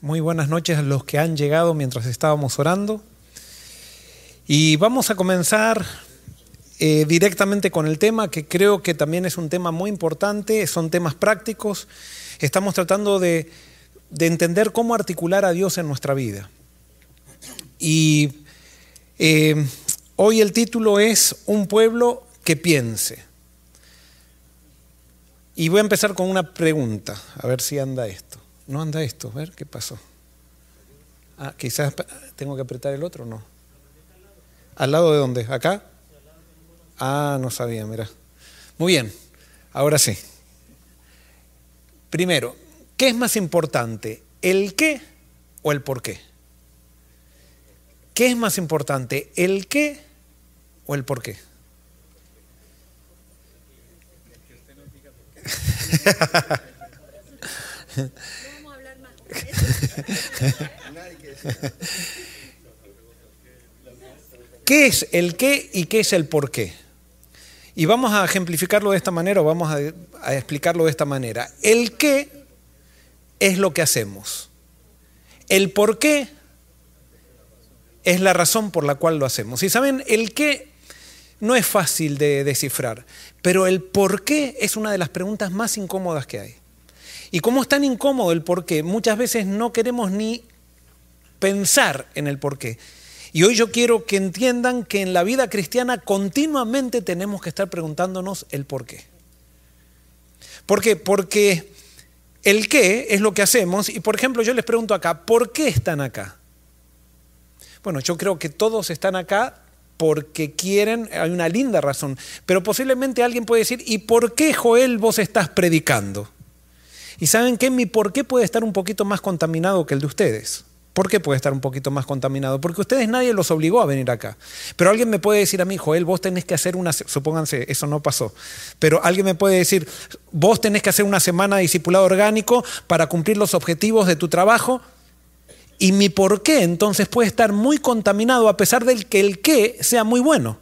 Muy buenas noches a los que han llegado mientras estábamos orando. Y vamos a comenzar eh, directamente con el tema, que creo que también es un tema muy importante, son temas prácticos. Estamos tratando de, de entender cómo articular a Dios en nuestra vida. Y eh, hoy el título es Un pueblo que piense. Y voy a empezar con una pregunta, a ver si anda esto. No anda esto, a ver qué pasó. Ah, quizás tengo que apretar el otro, no. ¿Al lado de dónde? ¿Acá? Ah, no sabía, mira. Muy bien, ahora sí. Primero, ¿qué es más importante? ¿El qué o el por qué? ¿Qué es más importante? ¿El qué o el por qué? ¿Qué es el qué y qué es el por qué? Y vamos a ejemplificarlo de esta manera o vamos a, explicarlo de esta manera. El qué es lo que hacemos. El por qué es la razón por la cual lo hacemos. Y saben, el qué no es fácil de descifrar, pero el por qué es una de las preguntas más incómodas que hay. Y como es tan incómodo el por qué, muchas veces no queremos ni pensar en el por qué. Y hoy yo quiero que entiendan que en la vida cristiana continuamente tenemos que estar preguntándonos el por qué. ¿Por qué? Porque el qué es lo que hacemos y por ejemplo yo les pregunto acá, ¿por qué están acá? Bueno, yo creo que todos están acá porque quieren, hay una linda razón, pero posiblemente alguien puede decir, ¿y por qué Joel vos estás predicando? Y saben que mi por qué puede estar un poquito más contaminado que el de ustedes. ¿Por qué puede estar un poquito más contaminado? Porque ustedes nadie los obligó a venir acá. Pero alguien me puede decir a mí, Joel, vos tenés que hacer una, supónganse, eso no pasó, pero alguien me puede decir, vos tenés que hacer una semana de discipulado orgánico para cumplir los objetivos de tu trabajo. Y mi por qué entonces puede estar muy contaminado a pesar del que el qué sea muy bueno.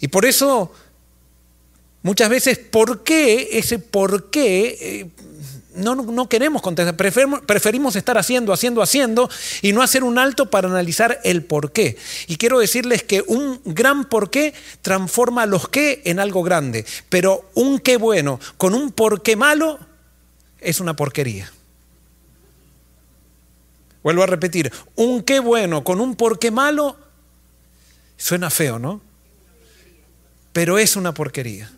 Y por eso muchas veces, ¿por qué? Ese por qué eh, no, queremos contestar, preferimos, preferimos, estar haciendo, haciendo, haciendo y no hacer un alto para analizar el por qué. Y quiero decirles que un gran por qué transforma los qué en algo grande, pero un qué bueno con un por qué malo es una porquería. Vuelvo a repetir, un qué bueno con un por qué malo suena feo, ¿no? Pero es una porquería.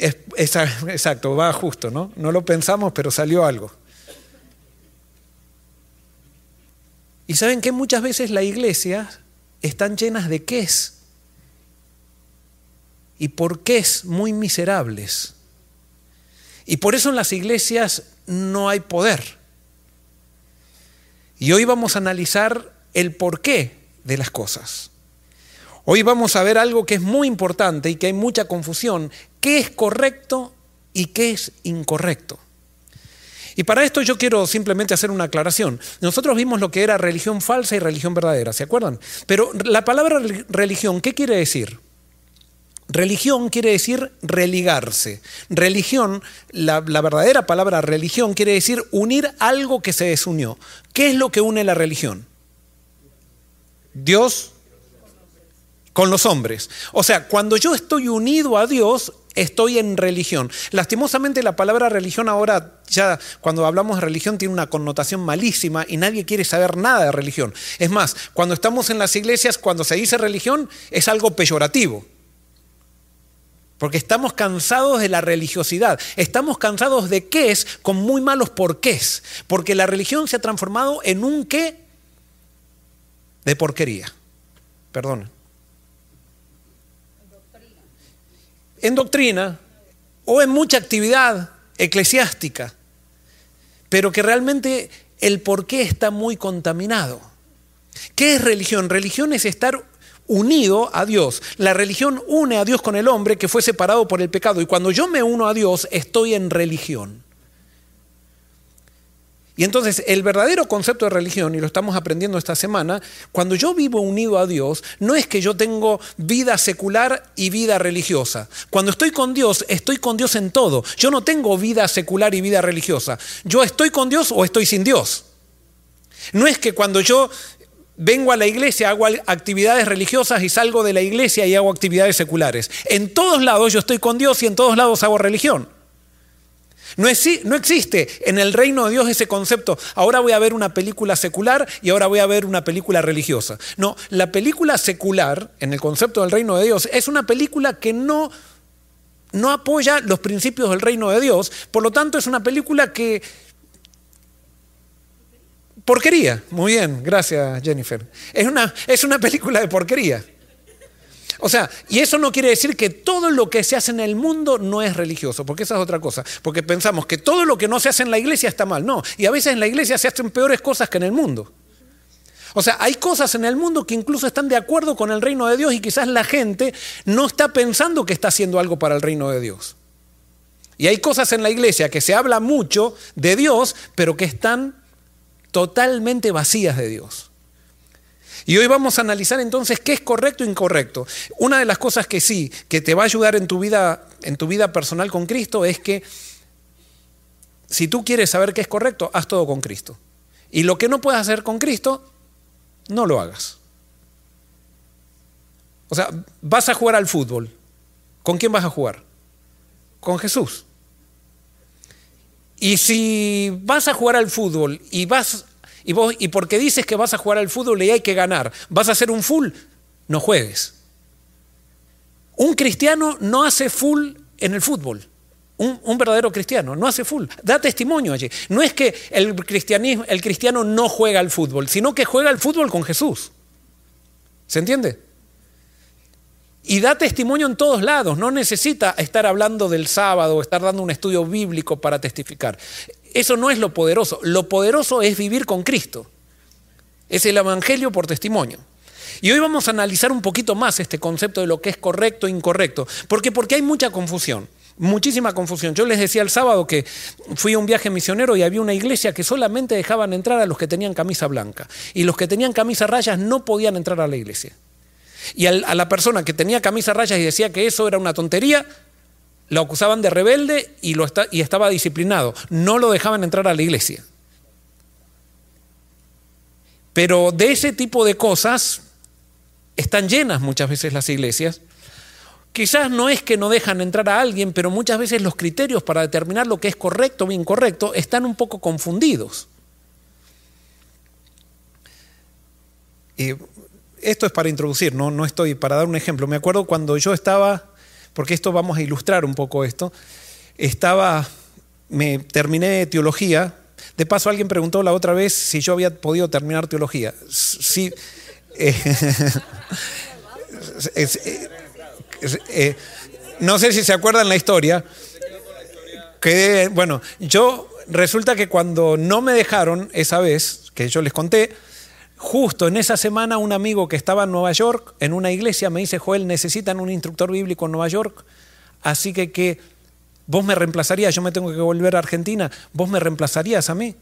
Es, es, exacto, va justo, ¿no? No lo pensamos, pero salió algo. Y saben que muchas veces las iglesias están llenas de qués y por qués muy miserables. Y por eso en las iglesias no hay poder. Y hoy vamos a analizar el porqué de las cosas. Hoy vamos a ver algo que es muy importante y que hay mucha confusión, qué es correcto y qué es incorrecto. Y para esto yo quiero simplemente hacer una aclaración. Nosotros vimos lo que era religión falsa y religión verdadera, ¿se acuerdan? Pero la palabra religión, ¿qué quiere decir? Religión quiere decir religarse. Religión, la, verdadera palabra religión quiere decir unir algo que se desunió. ¿Qué es lo que une la religión? Dios con los hombres. O sea, cuando yo estoy unido a Dios, estoy en religión. Lastimosamente la palabra religión ahora, ya cuando hablamos de religión, tiene una connotación malísima y nadie quiere saber nada de religión. Es más, cuando estamos en las iglesias, cuando se dice religión, es algo peyorativo. Porque estamos cansados de la religiosidad. Estamos cansados de qué es con muy malos porqués. Porque la religión se ha transformado en un qué de porquería. Perdón. En doctrina o en mucha actividad eclesiástica. Pero que realmente el porqué está muy contaminado. ¿Qué es religión? Religión es estar unido a Dios. La religión une a Dios con el hombre que fue separado por el pecado. Y cuando yo me uno a Dios, estoy en religión. Y entonces el verdadero concepto de religión, y lo estamos aprendiendo esta semana, cuando yo vivo unido a Dios, no es que yo tengo vida secular y vida religiosa. Cuando estoy con Dios, estoy con Dios en todo. Yo no tengo vida secular y vida religiosa. Yo estoy con Dios o estoy sin Dios. No es que cuando yo vengo a la iglesia, hago actividades religiosas y salgo de la iglesia y hago actividades seculares. En todos lados yo estoy con Dios y en todos lados hago religión. No, existe en el reino de Dios ese concepto, ahora voy a ver una película secular y ahora voy a ver una película religiosa. No, la película secular, en el concepto del reino de Dios, es una película que no, no apoya los principios del reino de Dios, por lo tanto es una película que... Porquería, muy bien, gracias Jennifer. Es una, es una película de porquería. O sea, y eso no quiere decir que todo lo que se hace en el mundo no es religioso, porque esa es otra cosa. Porque pensamos que todo lo que no se hace en la iglesia está mal. No, y a veces en la iglesia se hacen peores cosas que en el mundo. O sea, hay cosas en el mundo que incluso están de acuerdo con el reino de Dios y quizás la gente no está pensando que está haciendo algo para el reino de Dios. Y hay cosas en la iglesia que se habla mucho de Dios, pero que están totalmente vacías de Dios. Y hoy vamos a analizar entonces qué es correcto e incorrecto. Una de las cosas que sí, que te va a ayudar en tu vida, en tu vida personal con Cristo es que si tú quieres saber qué es correcto, haz todo con Cristo. Y lo que no puedes hacer con Cristo, no lo hagas. O sea, vas a jugar al fútbol. ¿Con quién vas a jugar? Con Jesús. Y si vas a jugar al fútbol y vas y, vos, y porque dices que vas a jugar al fútbol y hay que ganar, vas a hacer un full, no juegues. Un cristiano no hace full en el fútbol. Un, verdadero cristiano no hace full. Da testimonio allí. No es que el, cristianismo, el cristiano no juega al fútbol, sino que juega al fútbol con Jesús. ¿Se entiende? Y da testimonio en todos lados, no necesita estar hablando del sábado estar dando un estudio bíblico para testificar. Eso no es lo poderoso. Lo poderoso es vivir con Cristo. Es el Evangelio por testimonio. Y hoy vamos a analizar un poquito más este concepto de lo que es correcto e incorrecto. ¿Por qué? Porque hay mucha confusión, muchísima confusión. Yo les decía el sábado que fui a un viaje misionero y había una iglesia que solamente dejaban entrar a los que tenían camisa blanca. Y los que tenían camisa rayas no podían entrar a la iglesia. Y a la persona que tenía camisa rayas y decía que eso era una tontería, lo acusaban de rebelde y, lo y estaba disciplinado. No lo dejaban entrar a la iglesia. Pero de ese tipo de cosas están llenas muchas veces las iglesias. Quizás no es que no dejan entrar a alguien, pero muchas veces los criterios para determinar lo que es correcto o incorrecto están un poco confundidos. Y esto es para introducir, no, no estoy para dar un ejemplo. Me acuerdo cuando yo estaba porque esto vamos a ilustrar un poco esto. Estaba, me terminé teología. De paso, alguien preguntó la otra vez si yo había podido terminar teología. Sí. Eh, eh, no sé si se acuerdan la historia. Bueno, yo resulta que cuando no me dejaron esa vez, que yo les conté, Justo en esa semana un amigo que estaba en Nueva York, en una iglesia, me dice, Joel, necesitan un instructor bíblico en Nueva York, así que, que vos me reemplazarías, yo me tengo que volver a Argentina, vos me reemplazarías a mí.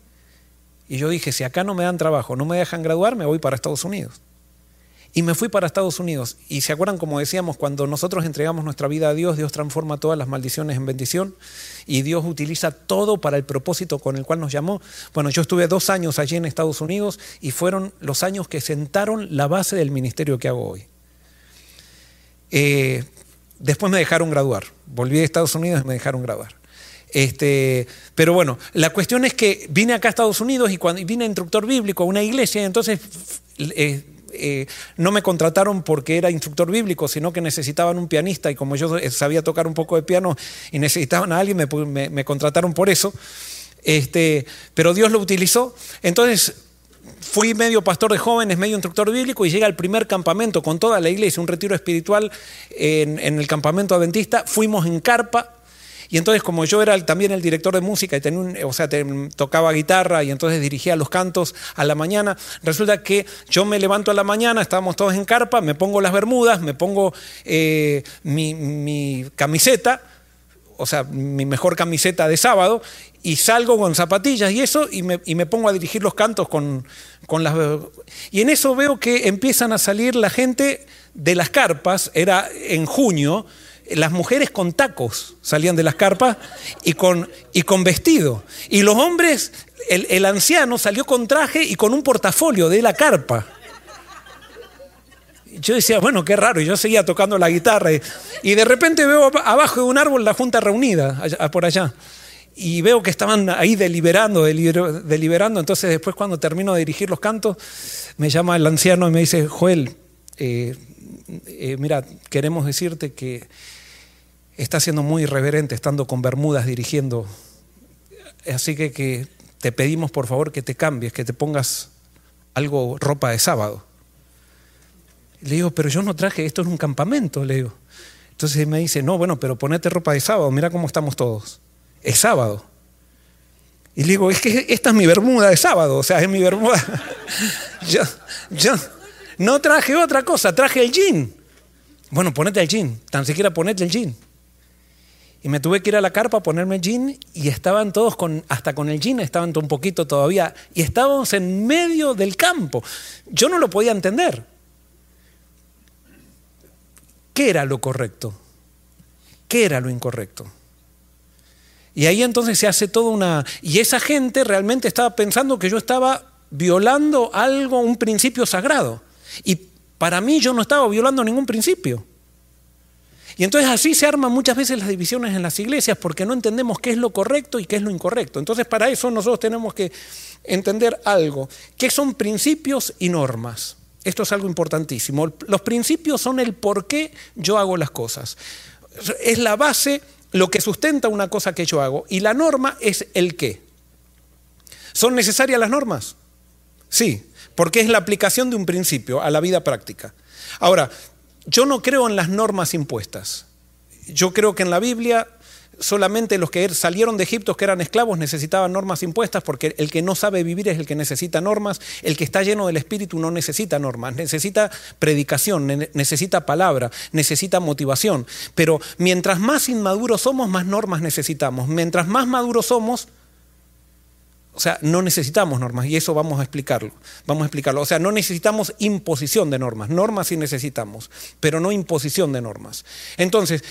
Y yo dije, si acá no me dan trabajo, no me dejan graduar, me voy para Estados Unidos. Y me fui para Estados Unidos. Y se acuerdan, como decíamos, cuando nosotros entregamos nuestra vida a Dios, Dios transforma todas las maldiciones en bendición y Dios utiliza todo para el propósito con el cual nos llamó. Bueno, yo estuve dos años allí en Estados Unidos y fueron los años que sentaron la base del ministerio que hago hoy. Eh, después me dejaron graduar. Volví a Estados Unidos y me dejaron graduar. Este, pero bueno, la cuestión es que vine acá a Estados Unidos y cuando vine instructor bíblico a una iglesia, entonces eh, eh, no me contrataron porque era instructor bíblico, sino que necesitaban un pianista y como yo sabía tocar un poco de piano y necesitaban a alguien, me, contrataron por eso. Este, pero Dios lo utilizó. Entonces fui medio pastor de jóvenes, medio instructor bíblico y llega al primer campamento con toda la iglesia, un retiro espiritual en, en el campamento adventista. Fuimos en carpa, y entonces como yo era también el director de música y tenía o sea, tocaba guitarra y entonces dirigía los cantos a la mañana, resulta que yo me levanto a la mañana, estábamos todos en carpa, me pongo las bermudas, me pongo eh, mi, camiseta, o sea, mi mejor camiseta de sábado, y salgo con zapatillas y eso, y me, y me pongo a dirigir los cantos con, con las... Y en eso veo que empiezan a salir la gente de las carpas, era en junio, las mujeres con tacos salían de las carpas y con, y con vestido. Y los hombres, el, el anciano salió con traje y con un portafolio de la carpa. Yo decía, bueno, qué raro, y yo seguía tocando la guitarra. Y, de repente veo abajo de un árbol la junta reunida, allá- por allá. Y veo que estaban ahí deliberando, deliber- deliberando. Entonces después cuando termino de dirigir los cantos, me llama el anciano y me dice, Joel, eh, eh, mira, queremos decirte que está siendo muy irreverente estando con Bermudas dirigiendo. Así que, que te pedimos por favor que te cambies, que te pongas algo, ropa de sábado. Le digo, pero yo no traje, esto es un campamento, le digo. Entonces me dice, no, bueno, pero ponete ropa de sábado, mira cómo estamos todos. Es sábado. Y le digo, es que esta es mi bermuda de sábado, o sea, es mi bermuda. yo, yo no traje otra cosa, traje el jean. Bueno, ponete el jean, tan siquiera ponete el jean. Y me tuve que ir a la carpa a ponerme jean y estaban todos con, hasta con el jean, estaban un poquito todavía, y estábamos en medio del campo. Yo no lo podía entender. ¿Qué era lo correcto? ¿Qué era lo incorrecto? Y ahí entonces se hace toda una... Y esa gente realmente estaba pensando que yo estaba violando algo, un principio sagrado. Y para mí yo no estaba violando ningún principio. Y entonces así se arman muchas veces las divisiones en las iglesias porque no entendemos qué es lo correcto y qué es lo incorrecto. Entonces para eso nosotros tenemos que entender algo. ¿Qué son principios y normas? Esto es algo importantísimo. Los principios son el por qué yo hago las cosas. Es la base, lo que sustenta una cosa que yo hago. Y la norma es el qué. ¿Son necesarias las normas? Sí, porque es la aplicación de un principio a la vida práctica. Ahora, yo no creo en las normas impuestas. Yo creo que en la Biblia solamente los que salieron de Egipto, que eran esclavos, necesitaban normas impuestas, porque el que no sabe vivir es el que necesita normas, el que está lleno del Espíritu no necesita normas, necesita predicación, necesita palabra, necesita motivación. Pero mientras más inmaduros somos, más normas necesitamos. Mientras más maduros somos, o sea, no necesitamos normas y eso vamos a explicarlo. Vamos a explicarlo. O sea, no necesitamos imposición de normas. Normas sí necesitamos, pero no imposición de normas. Entonces,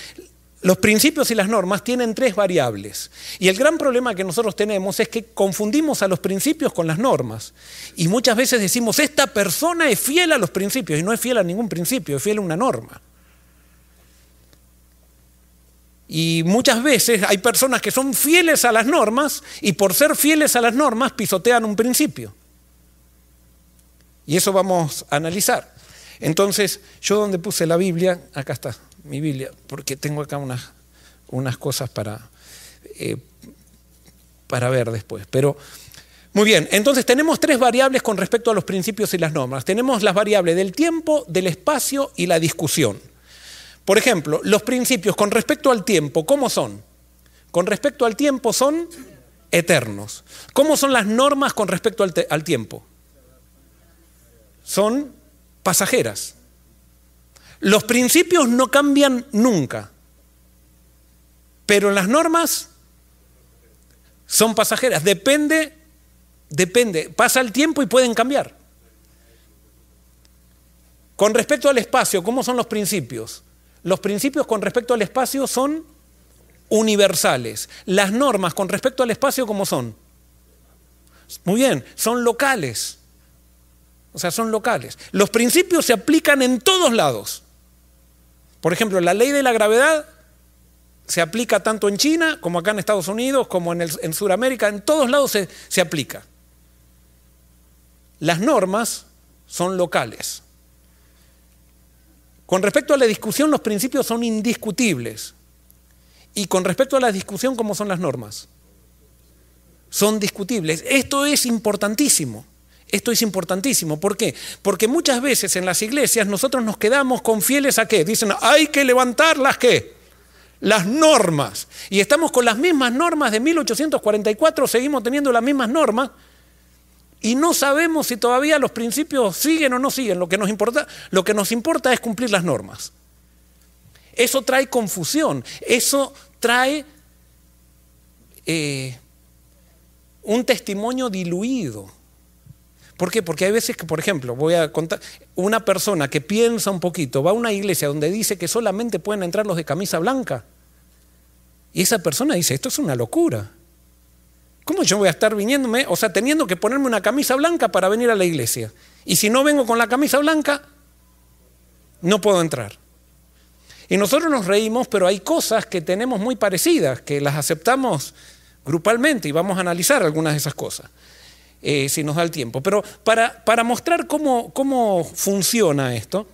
los principios y las normas tienen tres variables. Y el gran problema que nosotros tenemos es que confundimos a los principios con las normas. Y muchas veces decimos, esta persona es fiel a los principios y no es fiel a ningún principio, es fiel a una norma. Y muchas veces hay personas que son fieles a las normas y por ser fieles a las normas pisotean un principio. Y eso vamos a analizar. Entonces, yo donde puse la Biblia, acá está mi Biblia, porque tengo acá unas, unas cosas para, eh, para ver después. Pero, muy bien, entonces tenemos tres variables con respecto a los principios y las normas. Tenemos las variables del tiempo, del espacio y la discusión. Por ejemplo, los principios con respecto al tiempo, ¿cómo son? Con respecto al tiempo son eternos. ¿Cómo son las normas con respecto al, tiempo? Son pasajeras. Los principios no cambian nunca, pero las normas son pasajeras. Depende, depende. Pasa el tiempo y pueden cambiar. Con respecto al espacio, ¿cómo son los principios? Los principios con respecto al espacio son universales. Las normas con respecto al espacio, ¿cómo son? Muy bien, son locales. O sea, son locales. Los principios se aplican en todos lados. Por ejemplo, la ley de la gravedad se aplica tanto en China como acá en Estados Unidos, como en, el, en Sudamérica, en todos lados se, se aplica. Las normas son locales. Con respecto a la discusión, los principios son indiscutibles. Y con respecto a la discusión, ¿cómo son las normas? Son discutibles. Esto es importantísimo. Esto es importantísimo. ¿Por qué? Porque muchas veces en las iglesias nosotros nos quedamos con fieles a qué? Dicen, hay que levantar las qué? Las normas. Y estamos con las mismas normas de 1844, seguimos teniendo las mismas normas y no sabemos si todavía los principios siguen o no siguen. Lo que nos importa, lo que nos importa es cumplir las normas. Eso trae confusión, eso trae eh, un testimonio diluido. ¿Por qué? Porque hay veces que, por ejemplo, voy a contar, una persona que piensa un poquito, va a una iglesia donde dice que solamente pueden entrar los de camisa blanca, y esa persona dice, esto es una locura. ¿Cómo yo voy a estar viniéndome, o sea, teniendo que ponerme una camisa blanca para venir a la iglesia? Y si no vengo con la camisa blanca, no puedo entrar. Y nosotros nos reímos, pero hay cosas que tenemos muy parecidas, que las aceptamos grupalmente y vamos a analizar algunas de esas cosas. Eh, si nos da el tiempo. Pero para, para mostrar cómo, cómo funciona esto,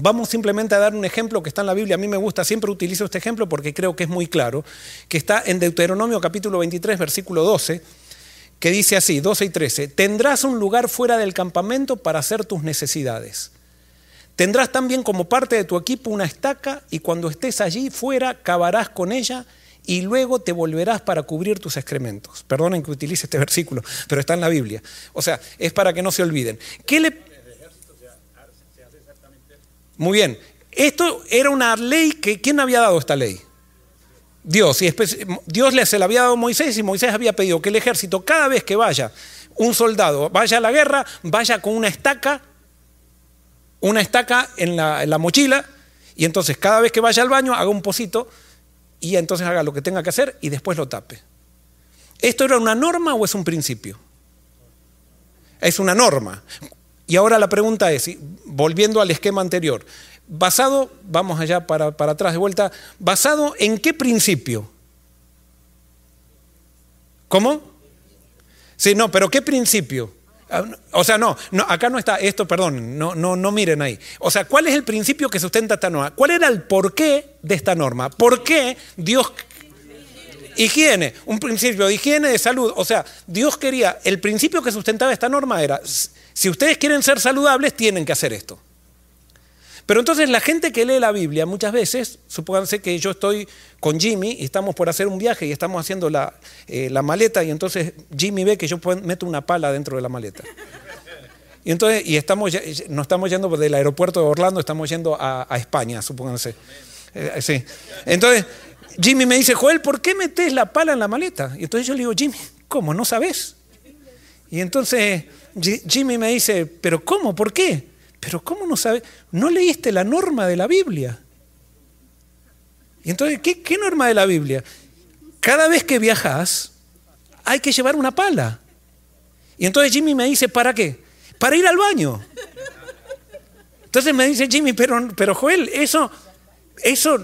Vamos simplemente a dar un ejemplo que está en la Biblia. A mí me gusta, siempre utilizo este ejemplo porque creo que es muy claro, que está en Deuteronomio capítulo 23, versículo 12, que dice así, 12 y 13, tendrás un lugar fuera del campamento para hacer tus necesidades. Tendrás también como parte de tu equipo una estaca y cuando estés allí fuera cavarás con ella y luego te volverás para cubrir tus excrementos. Perdonen que utilice este versículo, pero está en la Biblia. O sea, es para que no se olviden. ¿Qué le... Muy bien. Esto era una ley que... ¿Quién había dado esta ley? Dios. Y Dios se la había dado a Moisés y Moisés había pedido que el ejército cada vez que vaya un soldado, vaya a la guerra, vaya con una estaca, una estaca en la, en la mochila y entonces cada vez que vaya al baño haga un pocito y entonces haga lo que tenga que hacer y después lo tape. ¿Esto era una norma o es un principio? Es una norma. Y ahora la pregunta es, volviendo al esquema anterior, basado, vamos allá para, para atrás de vuelta, basado en qué principio? ¿Cómo? Sí, no, pero ¿qué principio? Ah, o sea, no, acá no está esto, perdón, no, no, no miren ahí. O sea, ¿cuál es el principio que sustenta esta norma? ¿Cuál era el porqué de esta norma? ¿Por qué Dios... Higiene, un principio de higiene, de salud. O sea, Dios quería, el principio que sustentaba esta norma era, si ustedes quieren ser saludables, tienen que hacer esto. Pero entonces la gente que lee la Biblia muchas veces, supónganse que yo estoy con Jimmy y estamos por hacer un viaje y estamos haciendo la, eh, maleta y entonces Jimmy ve que yo meto una pala dentro de la maleta. Y entonces, y estamos, no estamos yendo del aeropuerto de Orlando, estamos yendo a, España, supónganse. Eh, sí. Entonces, Jimmy me dice, Joel, ¿por qué metes la pala en la maleta? Y entonces yo le digo, Jimmy, ¿cómo? ¿No sabes? Y entonces Jimmy me dice, ¿pero cómo? ¿Por qué? Pero ¿cómo no sabes? ¿No leíste la norma de la Biblia? Y entonces, ¿qué, ¿qué, norma de la Biblia? Cada vez que viajas, hay que llevar una pala. Y entonces Jimmy me dice, ¿para qué? Para ir al baño. Entonces me dice Jimmy, pero, pero Joel, eso, eso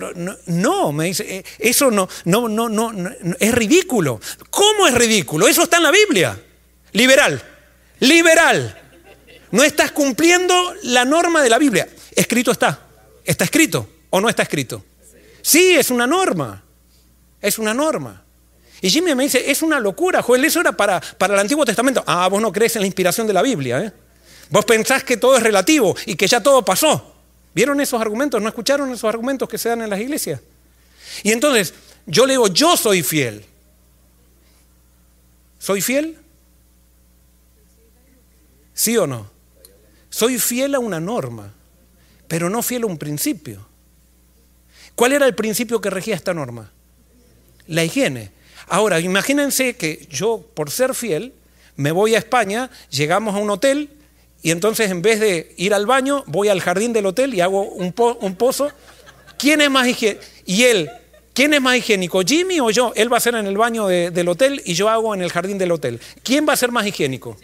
no, me dice, eh, eso no, no, no, no, es ridículo. ¿Cómo es ridículo? Eso está en la Biblia. Liberal, liberal. No estás cumpliendo la norma de la Biblia. Escrito está. ¿Está escrito o no está escrito? Sí, es una norma. Es una norma. Y Jimmy me dice, es una locura, Joel, eso era para, para el Antiguo Testamento. Ah, vos no crees en la inspiración de la Biblia, ¿eh? Vos pensás que todo es relativo y que ya todo pasó. ¿Vieron esos argumentos? ¿No escucharon esos argumentos que se dan en las iglesias? Y entonces, yo le digo, yo soy fiel. ¿Soy fiel? ¿Sí o no? Soy fiel a una norma, pero no fiel a un principio. ¿Cuál era el principio que regía esta norma? La higiene. Ahora, imagínense que yo, por ser fiel, me voy a España, llegamos a un hotel y entonces en vez de ir al baño, voy al jardín del hotel y hago un, pozo. ¿Quién es más higiénico? Y él, ¿quién es más higiénico? ¿Jimmy o yo? Él va a ser en el baño del hotel y yo hago en el jardín del hotel. ¿Quién va a ser más higiénico?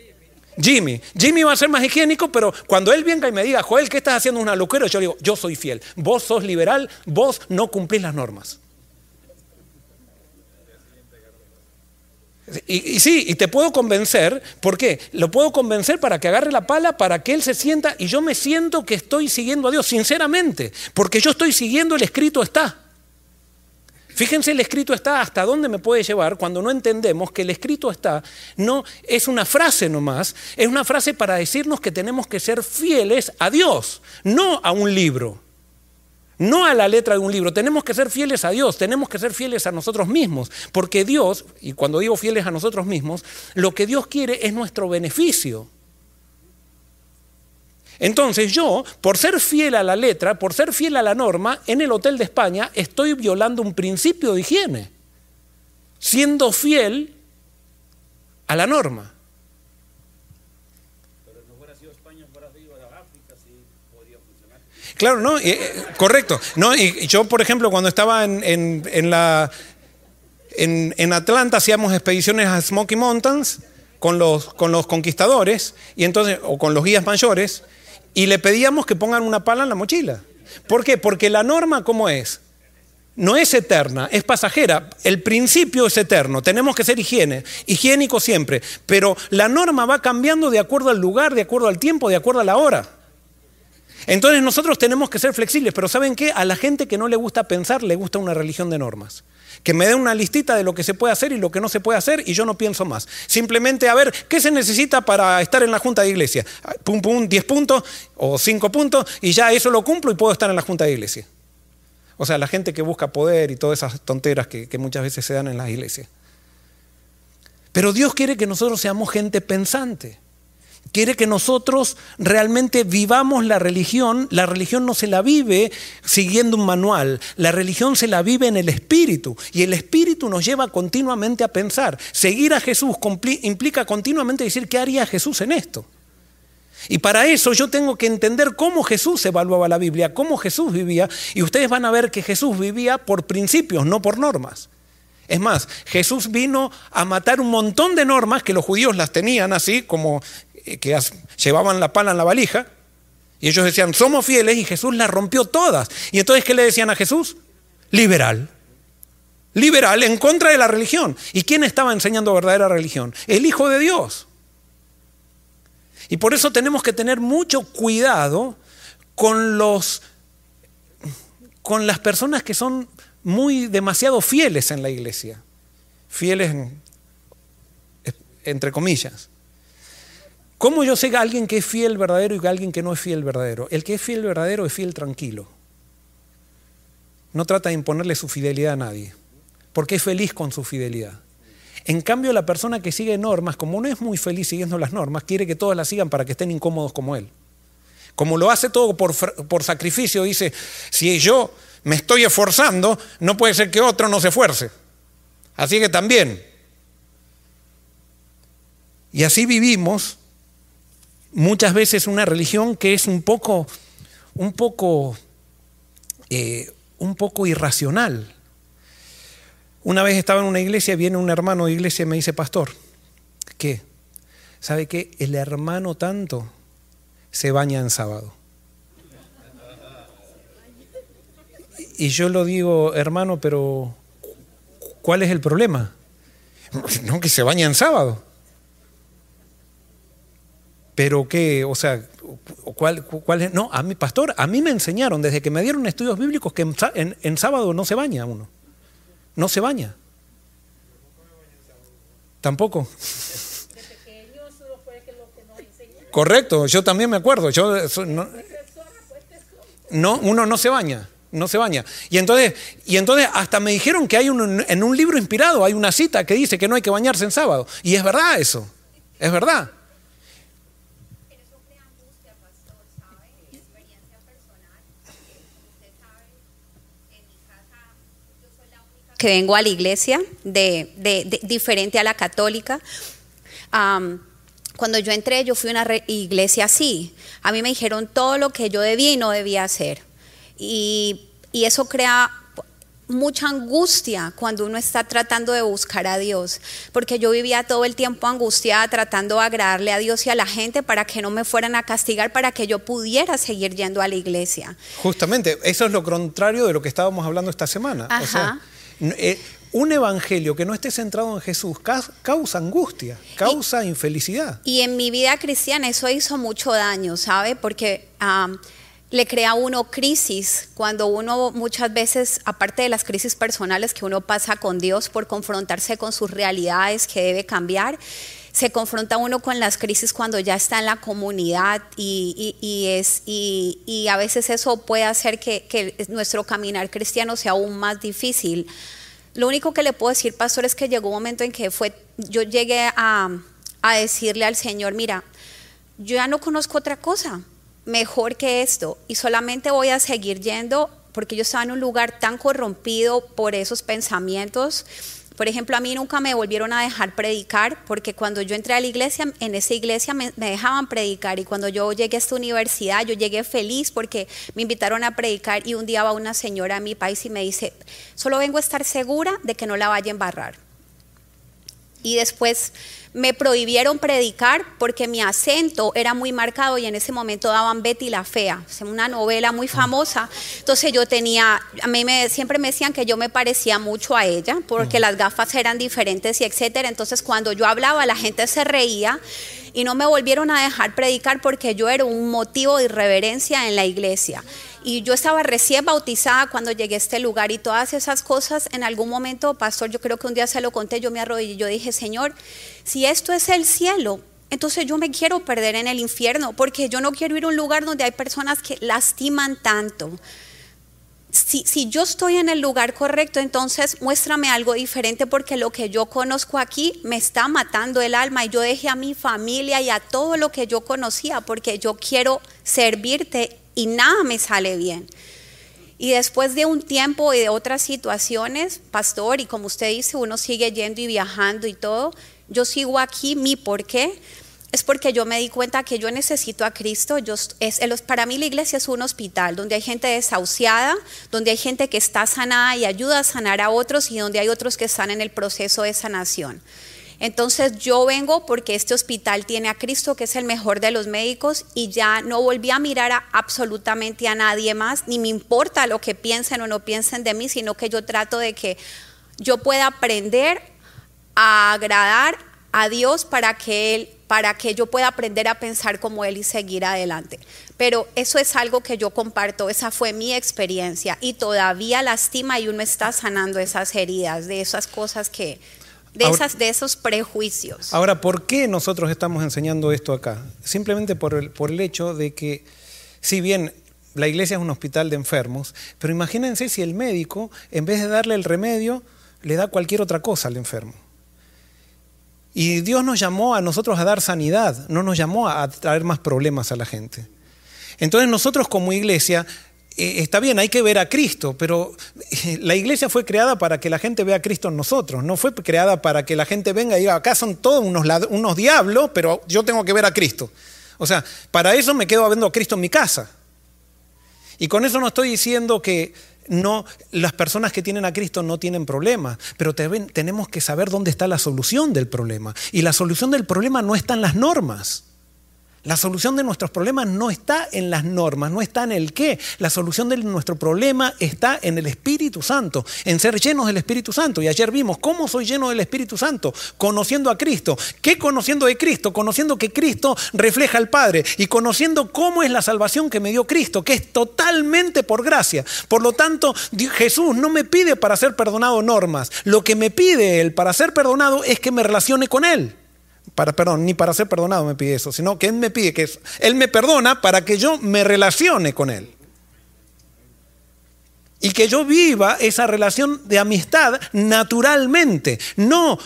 Jimmy. Jimmy va a ser más higiénico, pero cuando él venga y me diga, Joel, ¿qué estás haciendo una locura? Yo digo, yo soy fiel. Vos sos liberal, vos no cumplís las normas. Y, sí, y te puedo convencer, ¿por qué? Lo puedo convencer para que agarre la pala, para que él se sienta y yo me siento que estoy siguiendo a Dios, sinceramente, porque yo estoy siguiendo el escrito está. Fíjense, el escrito está hasta dónde me puede llevar cuando no entendemos que el escrito está no es una frase nomás, es una frase para decirnos que tenemos que ser fieles a Dios, no a un libro, no a la letra de un libro. Tenemos que ser fieles a Dios, tenemos que ser fieles a nosotros mismos, porque Dios, y cuando digo fieles a nosotros mismos, lo que Dios quiere es nuestro beneficio. Entonces yo, por ser fiel a la letra, por ser fiel a la norma, en el Hotel de España estoy violando un principio de higiene. siendo fiel a la norma. Claro, ¿no? Eh, correcto. ¿no? Y yo, por ejemplo, cuando estaba en, en, la, en, en, Atlanta, hacíamos expediciones a Smoky Mountains con los, con los conquistadores, y entonces, o con los guías mayores, y le pedíamos que pongan una pala en la mochila. ¿Por qué? Porque la norma, ¿cómo es? No es eterna, es pasajera. El principio es eterno. Tenemos que ser higiene, higiénico siempre. Pero la norma va cambiando de acuerdo al lugar, de acuerdo al tiempo, de acuerdo a la hora. Entonces nosotros tenemos que ser flexibles, pero ¿saben qué? A la gente que no le gusta pensar le gusta una religión de normas. Que me dé una listita de lo que se puede hacer y lo que no se puede hacer y yo no pienso más. Simplemente a ver qué se necesita para estar en la junta de iglesia. Pum, pum, 10 puntos o 5 puntos y ya eso lo cumplo y puedo estar en la junta de iglesia. O sea, la gente que busca poder y todas esas tonteras que, que muchas veces se dan en las iglesias. Pero Dios quiere que nosotros seamos gente pensante. Quiere que nosotros realmente vivamos la religión. La religión no se la vive siguiendo un manual. La religión se la vive en el espíritu. Y el espíritu nos lleva continuamente a pensar. Seguir a Jesús implica continuamente decir qué haría Jesús en esto. Y para eso yo tengo que entender cómo Jesús evaluaba la Biblia, cómo Jesús vivía. Y ustedes van a ver que Jesús vivía por principios, no por normas. Es más, Jesús vino a matar un montón de normas que los judíos las tenían así como que llevaban la pala en la valija, y ellos decían, somos fieles, y Jesús las rompió todas. Y entonces, ¿qué le decían a Jesús? Liberal. Liberal en contra de la religión. ¿Y quién estaba enseñando verdadera religión? El Hijo de Dios. Y por eso tenemos que tener mucho cuidado con los con las personas que son muy demasiado fieles en la iglesia. Fieles entre comillas. ¿Cómo yo sé que alguien que es fiel verdadero y que alguien que no es fiel verdadero? El que es fiel verdadero es fiel tranquilo. No trata de imponerle su fidelidad a nadie, porque es feliz con su fidelidad. En cambio, la persona que sigue normas, como no es muy feliz siguiendo las normas, quiere que todos las sigan para que estén incómodos como él. Como lo hace todo por, por sacrificio, dice, si yo me estoy esforzando, no puede ser que otro no se esfuerce. Así que también. Y así vivimos muchas veces una religión que es un poco, un poco, eh, un poco irracional. Una vez estaba en una iglesia, viene un hermano de iglesia y me dice, pastor, ¿qué? ¿Sabe qué? El hermano tanto se baña en sábado. Y yo lo digo, hermano, pero ¿cuál es el problema? No, que se baña en sábado. Pero qué, o sea, ¿cuál, cuál es? No, a mi pastor, a mí me enseñaron desde que me dieron estudios bíblicos que en, sábado no se baña uno. No se baña. Tampoco. Correcto, yo también me acuerdo. Yo, no, uno no se baña, no se baña. Y entonces, y entonces hasta me dijeron que hay un, en un libro inspirado, hay una cita que dice que no hay que bañarse en sábado. Y es verdad eso, es verdad. Que vengo a la iglesia, de, diferente a la católica. cuando yo entré, yo fui a una iglesia así. A mí me dijeron todo lo que yo debía y no debía hacer. Y, y eso crea mucha angustia cuando uno está tratando de buscar a Dios, porque yo vivía todo el tiempo angustiada tratando de agradarle a Dios y a la gente para que no me fueran a castigar, para que yo pudiera seguir yendo a la iglesia. Justamente, eso es lo contrario de lo que estábamos hablando esta semana. Ajá. Eh, un evangelio que no esté centrado en Jesús causa angustia, causa infelicidad. Y en mi vida cristiana eso hizo mucho daño, ¿sabe? Porque le crea a uno crisis cuando uno muchas veces, aparte de las crisis personales que uno pasa con Dios por confrontarse con sus realidades que debe cambiar, se confronta uno con las crisis cuando ya está en la comunidad y, es, y, a veces eso puede hacer que, nuestro caminar cristiano sea aún más difícil. Lo único que le puedo decir, pastor, es que llegó un momento en que fue, yo llegué a, a decirle al Señor, mira, yo ya no conozco otra cosa mejor que esto y solamente voy a seguir yendo porque yo estaba en un lugar tan corrompido por esos pensamientos Por ejemplo, a mí nunca me volvieron a dejar predicar porque cuando yo entré a la iglesia, en esa iglesia me, dejaban predicar y cuando yo llegué a esta universidad, yo llegué feliz porque me invitaron a predicar y un día va una señora a mi país y me dice, solo vengo a estar segura de que no la vaya a embarrar. Y después me prohibieron predicar porque mi acento era muy marcado y en ese momento daban Betty la Fea, una novela muy famosa. Entonces yo tenía, a mí me, siempre me decían que yo me parecía mucho a ella porque las gafas eran diferentes y etcétera. Entonces cuando yo hablaba la gente se reía y no me volvieron a dejar predicar porque yo era un motivo de irreverencia en la iglesia. Y yo estaba recién bautizada cuando llegué a este lugar y todas esas cosas en algún momento, pastor, yo creo que un día se lo conté, yo me arrodillé y yo dije, Señor, si esto es el cielo, entonces yo me quiero perder en el infierno, porque yo no quiero ir a un lugar donde hay personas que lastiman tanto. Si, yo estoy en el lugar correcto, entonces muéstrame algo diferente porque lo que yo conozco aquí me está matando el alma y yo dejé a mi familia y a todo lo que yo conocía porque yo quiero servirte y nada me sale bien. Y después de un tiempo y de otras situaciones, pastor, y como usted dice, uno sigue yendo y viajando y todo, yo sigo aquí, mi por qué es porque yo me di cuenta que yo necesito a Cristo. Para mí la iglesia es un hospital donde hay gente desahuciada, donde hay gente que está sanada y ayuda a sanar a otros y donde hay otros que están en el proceso de sanación. Entonces yo vengo porque este hospital tiene a Cristo, que es el mejor de los médicos, y ya no volví a mirar absolutamente a nadie más, ni me importa lo que piensen o no piensen de mí, sino que yo trato de que yo pueda aprender a agradar a Dios para que Él para que yo pueda aprender a pensar como Él y seguir adelante. Pero eso es algo que yo comparto, esa fue mi experiencia y todavía lastima y uno está sanando esas heridas, de esas cosas que, de, esas, de esos prejuicios. Ahora, ¿por qué nosotros estamos enseñando esto acá? Simplemente por el, por el hecho de que, si bien la iglesia es un hospital de enfermos, pero imagínense si el médico, en vez de darle el remedio, le da cualquier otra cosa al enfermo. Y Dios nos llamó a nosotros a dar sanidad, no nos llamó a traer más problemas a la gente. Entonces nosotros como iglesia, eh, está bien, hay que ver a Cristo, pero eh, la iglesia fue creada para que la gente vea a Cristo en nosotros, no fue creada para que la gente venga y diga, acá son todos unos, unos diablos, pero yo tengo que ver a Cristo. O sea, para eso me quedo viendo a Cristo en mi casa. Y con eso no estoy diciendo que no, las personas que tienen a Cristo no tienen problemas, pero tenemos que saber dónde está la solución del problema. Y la solución del problema no está en las normas. La solución de nuestros problemas no está en las normas, no está en el qué. La solución de nuestro problema está en el Espíritu Santo, en ser llenos del Espíritu Santo. Y ayer vimos cómo soy lleno del Espíritu Santo, conociendo a Cristo. ¿Qué conociendo de Cristo? Conociendo que Cristo refleja al Padre y conociendo cómo es la salvación que me dio Cristo, que es totalmente por gracia. Por lo tanto, Jesús no me pide para ser perdonado normas. Lo que me pide Él para ser perdonado es que me relacione con Él para, perdón, ni para ser perdonado me pide eso, sino que Él me pide que Él me perdona para que yo me relacione con Él. Y que yo viva esa relación de amistad naturalmente, no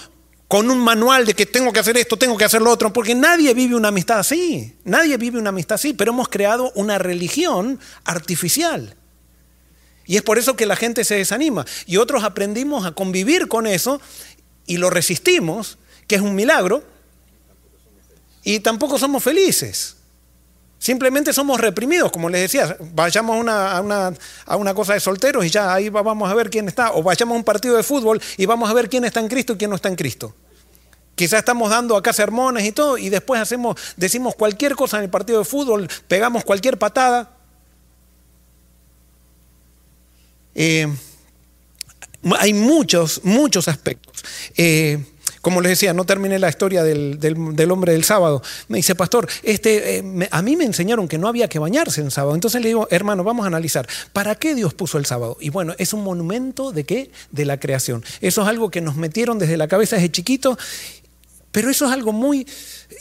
con un manual de que tengo que hacer esto, tengo que hacer lo otro, porque nadie vive una amistad así, nadie vive una amistad así, pero hemos creado una religión artificial. Y es por eso que la gente se desanima. Y otros aprendimos a convivir con eso y lo resistimos, que es un milagro, y tampoco somos felices. Simplemente somos reprimidos, como les decía, vayamos a una, a una, cosa de solteros y ya ahí vamos a ver quién está, o vayamos a un partido de fútbol y vamos a ver quién está en Cristo y quién no está en Cristo. Quizás estamos dando acá sermones y todo, y después hacemos, decimos cualquier cosa en el partido de fútbol, pegamos cualquier patada. Eh, hay muchos, muchos aspectos. Eh, como les decía, no terminé la historia del, hombre del sábado. Me dice, pastor, este, eh, a mí me enseñaron que no había que bañarse en sábado. Entonces le digo, hermano, vamos a analizar, ¿para qué Dios puso el sábado? Y bueno, es un monumento de qué? De la creación. Eso es algo que nos metieron desde la cabeza desde chiquito, pero eso es algo muy,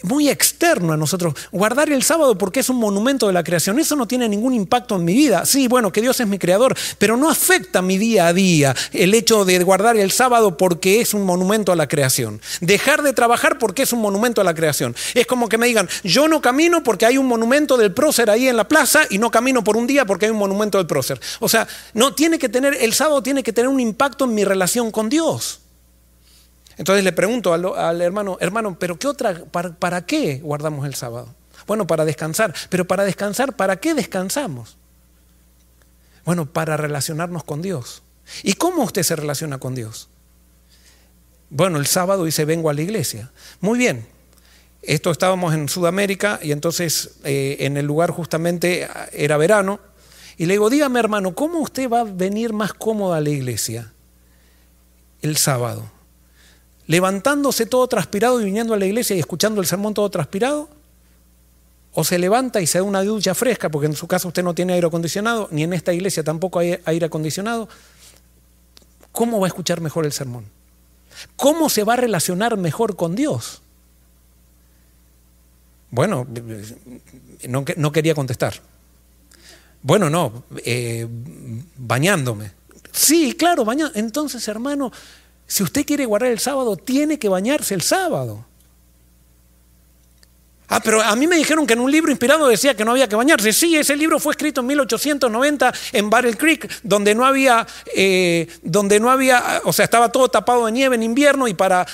muy externo a nosotros. Guardar el sábado porque es un monumento de la creación, eso no tiene ningún impacto en mi vida. Sí, bueno, que Dios es mi creador, pero no afecta mi día a día el hecho de guardar el sábado porque es un monumento a la creación. Dejar de trabajar porque es un monumento a la creación. Es como que me digan, yo no camino porque hay un monumento del prócer ahí en la plaza y no camino por un día porque hay un monumento del prócer. O sea, no tiene que tener, el sábado tiene que tener un impacto en mi relación con Dios. Entonces le pregunto al, hermano, hermano, ¿pero qué otra, para, qué guardamos el sábado? Bueno, para descansar. Pero para descansar, ¿para qué descansamos? Bueno, para relacionarnos con Dios. ¿Y cómo usted se relaciona con Dios? Bueno, el sábado dice, vengo a la iglesia. Muy bien. Esto estábamos en Sudamérica y entonces eh, en el lugar justamente era verano. Y le digo, dígame hermano, ¿cómo usted va a venir más cómodo a la iglesia el sábado? ¿Levantándose todo transpirado y viniendo a la iglesia y escuchando el sermón todo transpirado? ¿O se levanta y se da una ducha fresca, porque en su casa usted no tiene aire acondicionado, ni en esta iglesia tampoco hay aire acondicionado? ¿Cómo va a escuchar mejor el sermón? ¿Cómo se va a relacionar mejor con Dios? Bueno, no, no quería contestar. Bueno, no, eh, bañándome. Sí, claro, bañando. Entonces, hermano, si usted quiere guardar el sábado, tiene que bañarse el sábado. Ah, pero a mí me dijeron que en un libro inspirado decía que no había que bañarse. Sí, ese libro fue escrito en 1890 en Battle Creek, donde no había, eh, donde no había, o sea, estaba todo tapado de nieve en invierno y para,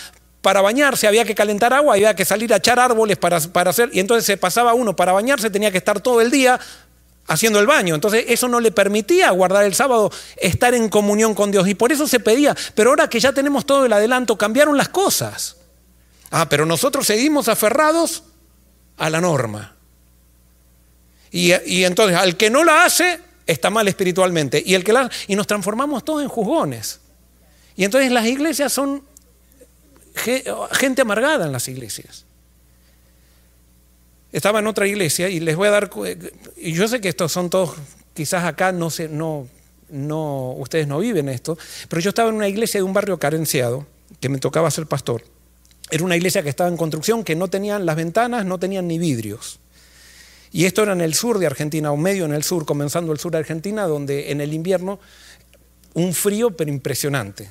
para bañarse había que calentar agua, había que salir a echar árboles para, para hacer, y entonces se pasaba uno para bañarse, tenía que estar todo el día haciendo el baño. Entonces eso no le permitía guardar el sábado, estar en comunión con Dios. Y por eso se pedía, pero ahora que ya tenemos todo el adelanto, cambiaron las cosas. Ah, pero nosotros seguimos aferrados a la norma. Y, entonces al que no la hace está mal espiritualmente. Y, el que la, y nos transformamos todos en juzgones. Y entonces las iglesias son gente amargada en las iglesias. Estaba en otra iglesia y les voy a dar, y yo sé que estos son todos, quizás acá no sé, no, no, ustedes no viven esto, pero yo estaba en una iglesia de un barrio carenciado, que me tocaba ser pastor. Era una iglesia que estaba en construcción, que no tenían las ventanas, no tenían ni vidrios. Y esto era en el sur de Argentina, o medio en el sur, comenzando el sur de Argentina, donde en el invierno un frío pero impresionante,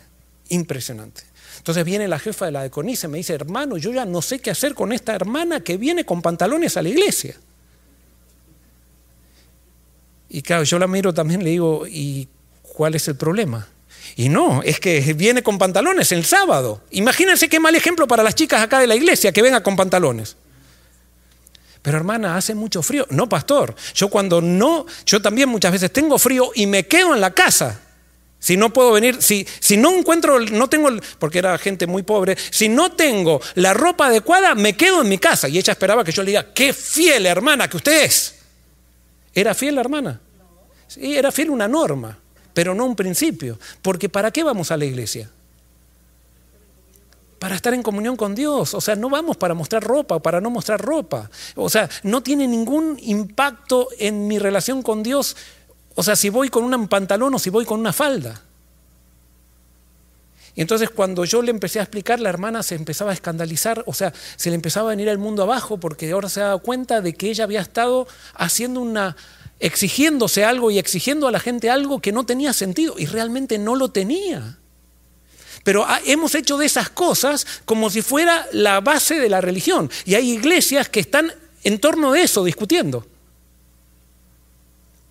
impresionante. Entonces viene la jefa de la deconisa y me dice, hermano, yo ya no sé qué hacer con esta hermana que viene con pantalones a la iglesia. Y claro, yo la miro también, le digo, ¿y cuál es el problema? Y no, es que viene con pantalones el sábado. Imagínense qué mal ejemplo para las chicas acá de la iglesia que venga con pantalones. Pero hermana, hace mucho frío. No, pastor, yo cuando no, yo también muchas veces tengo frío y me quedo en la casa. Si no puedo venir, si, si no encuentro, no tengo, porque era gente muy pobre, si no tengo la ropa adecuada, me quedo en mi casa. Y ella esperaba que yo le diga, qué fiel hermana que usted es. ¿Era fiel la hermana? Sí, era fiel una norma pero no un principio. Porque ¿para qué vamos a la iglesia? Para estar en comunión con Dios. O sea, no vamos para mostrar ropa o para no mostrar ropa. O sea, no tiene ningún impacto en mi relación con Dios. O sea, si voy con un pantalón o si voy con una falda. Y entonces cuando yo le empecé a explicar, la hermana se empezaba a escandalizar, o sea, se le empezaba a venir el mundo abajo porque ahora se daba cuenta de que ella había estado haciendo una exigiéndose algo y exigiendo a la gente algo que no tenía sentido y realmente no lo tenía. Pero hemos hecho de esas cosas como si fuera la base de la religión. Y hay iglesias que están en torno de eso discutiendo.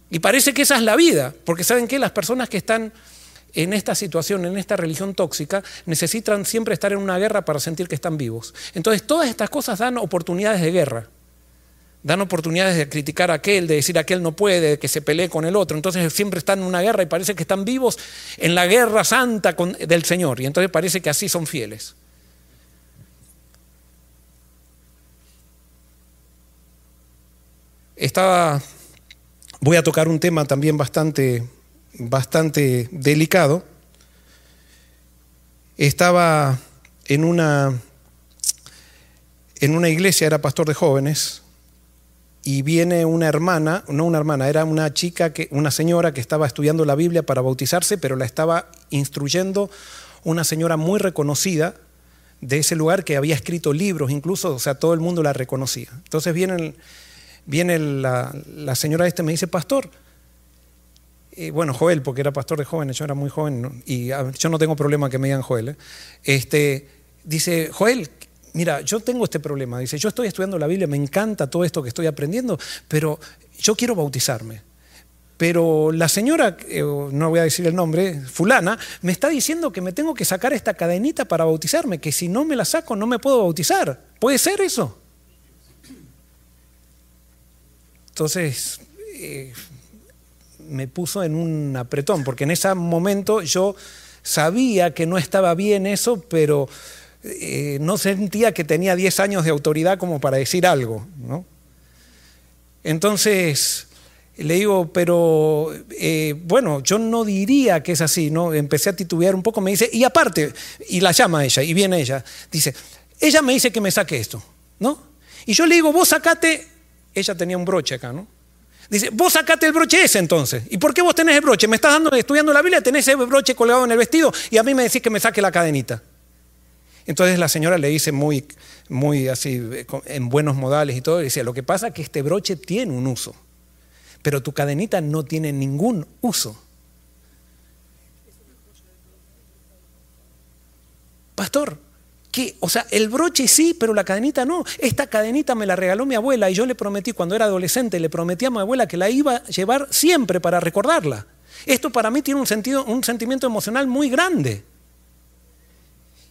Y parece que esa es la vida, porque saben que las personas que están en esta situación, en esta religión tóxica, necesitan siempre estar en una guerra para sentir que están vivos. Entonces todas estas cosas dan oportunidades de guerra dan oportunidades de criticar a aquel, de decir a aquel no puede, de que se pelee con el otro. Entonces siempre están en una guerra y parece que están vivos en la guerra santa del Señor. Y entonces parece que así son fieles. Estaba, voy a tocar un tema también bastante, bastante delicado. Estaba en una, en una iglesia, era pastor de jóvenes, y viene una hermana, no una hermana, era una chica, que, una señora que estaba estudiando la Biblia para bautizarse, pero la estaba instruyendo una señora muy reconocida de ese lugar que había escrito libros, incluso, o sea, todo el mundo la reconocía. Entonces viene, viene la, señora este me dice, pastor, y bueno, Joel, porque era pastor de jóvenes, yo era muy joven y ah, yo no tengo problema que me digan Joel. ¿eh? Este, dice, Joel, mira, yo tengo este problema. Dice, yo estoy estudiando la Biblia, me encanta todo esto que estoy aprendiendo, pero yo quiero bautizarme. pero la señora, eh, no voy a decir el nombre, fulana, me está diciendo que me tengo que sacar esta cadenita para bautizarme, que si no me la saco no me puedo bautizar. ¿Puede ser eso? Entonces, eh, me puso en un apretón, porque en ese momento yo sabía que no estaba bien eso, pero eh, no sentía que tenía 10 años de autoridad como para decir algo. ¿no? Entonces, le digo, pero eh, bueno, yo no diría que es así, ¿no? Empecé a titubear un poco, me dice, y aparte, y la llama ella, y viene ella, dice, ella me dice que me saque esto, ¿no? Y yo le digo, vos sacate, ella tenía un broche acá, ¿no? Dice, vos sacate el broche ese entonces. ¿Y por qué vos tenés el broche? Me estás dando, estudiando la Biblia, tenés ese broche colgado en el vestido y a mí me decís que me saque la cadenita. Entonces la señora le dice muy, muy así, en buenos modales y todo, dice, lo que pasa es que este broche tiene un uso pero tu cadenita no tiene ningún uso. Pastor, O sea, el broche sí, pero la cadenita no. Esta cadenita me la regaló mi abuela y yo le prometí cuando era adolescente, le prometí a mi abuela que la iba a llevar siempre para recordarla. Esto para mí tiene un, sentido, un sentimiento emocional muy grande.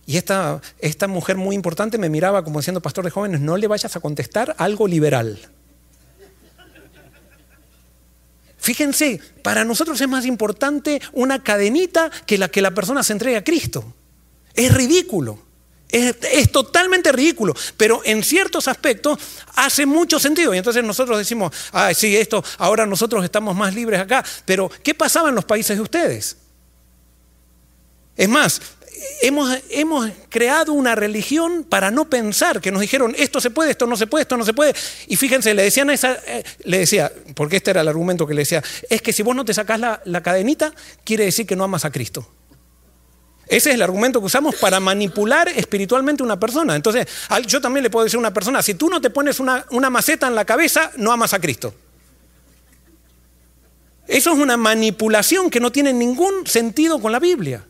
Y esta, esta mujer muy importante me miraba como diciendo, pastor de jóvenes, no le vayas a contestar algo liberal. Fíjense, para nosotros es más importante una cadenita que la que la persona se entregue a Cristo. Es ridículo. Es, totalmente ridículo, pero en ciertos aspectos hace mucho sentido. Y entonces nosotros decimos, ah, sí, esto, ahora nosotros estamos más libres acá. Pero, ¿qué pasaba en los países de ustedes? Es más, hemos, hemos, creado una religión para no pensar, que nos dijeron esto se puede, esto no se puede, esto no se puede. Y fíjense, le decían esa, eh, le decía, porque este era el argumento que le decía, es que si vos no te sacás la, la cadenita, quiere decir que no amas a Cristo. Ese es el argumento que usamos para manipular espiritualmente a una persona. Entonces, yo también le puedo decir a una persona, si tú no te pones una, maceta en la cabeza, no amas a Cristo. Eso es una manipulación que no tiene ningún sentido con la Biblia.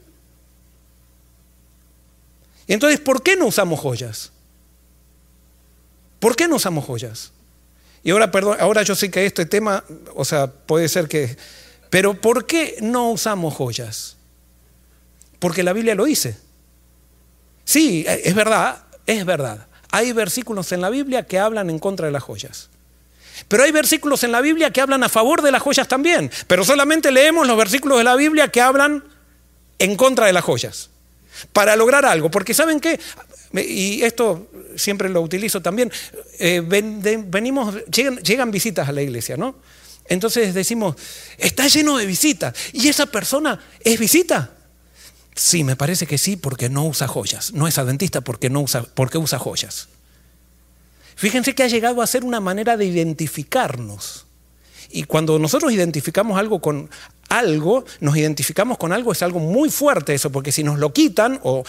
Entonces, ¿por qué no usamos joyas? ¿Por qué no usamos joyas? Y ahora, perdón, ahora yo sé que este tema, o sea, puede ser que... Pero ¿por qué no usamos joyas? Porque la Biblia lo dice. Sí, es verdad, es verdad. Hay versículos en la Biblia que hablan en contra de las joyas. Pero hay versículos en la Biblia que hablan a favor de las joyas también. Pero solamente leemos los versículos de la Biblia que hablan en contra de las joyas para lograr algo. Porque saben qué, y esto siempre lo utilizo también, eh, venimos, llegan, visitas a la iglesia, ¿no? Entonces decimos, está lleno de visitas. ¿Y esa persona es visita? Sí, me parece que sí, porque no usa joyas. No es adventista porque, no usa, porque usa joyas. Fíjense que ha llegado a ser una manera de identificarnos. Y cuando nosotros identificamos algo con algo, nos identificamos con algo, es algo muy fuerte eso, porque si nos lo quitan o,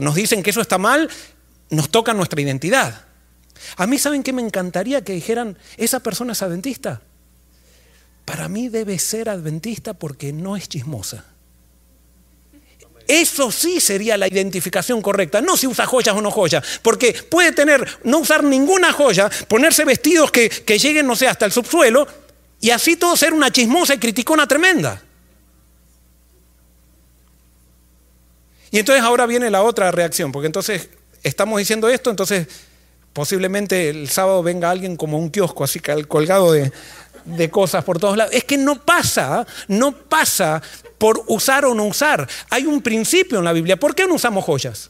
nos dicen que eso está mal, nos toca nuestra identidad. A mí, ¿saben qué me encantaría que dijeran, esa persona es adventista? Para mí debe ser adventista porque no es chismosa. Eso sí sería la identificación correcta, no si usa joyas o no joyas, porque puede tener, no usar ninguna joya, ponerse vestidos que, que lleguen, no sé, hasta el subsuelo, y así todo ser una chismosa y criticona tremenda. Y entonces ahora viene la otra reacción, porque entonces estamos diciendo esto, entonces posiblemente el sábado venga alguien como un kiosco, así colgado de, de cosas por todos lados. Es que no pasa, no pasa por usar o no usar. Hay un principio en la Biblia. ¿Por qué no usamos joyas?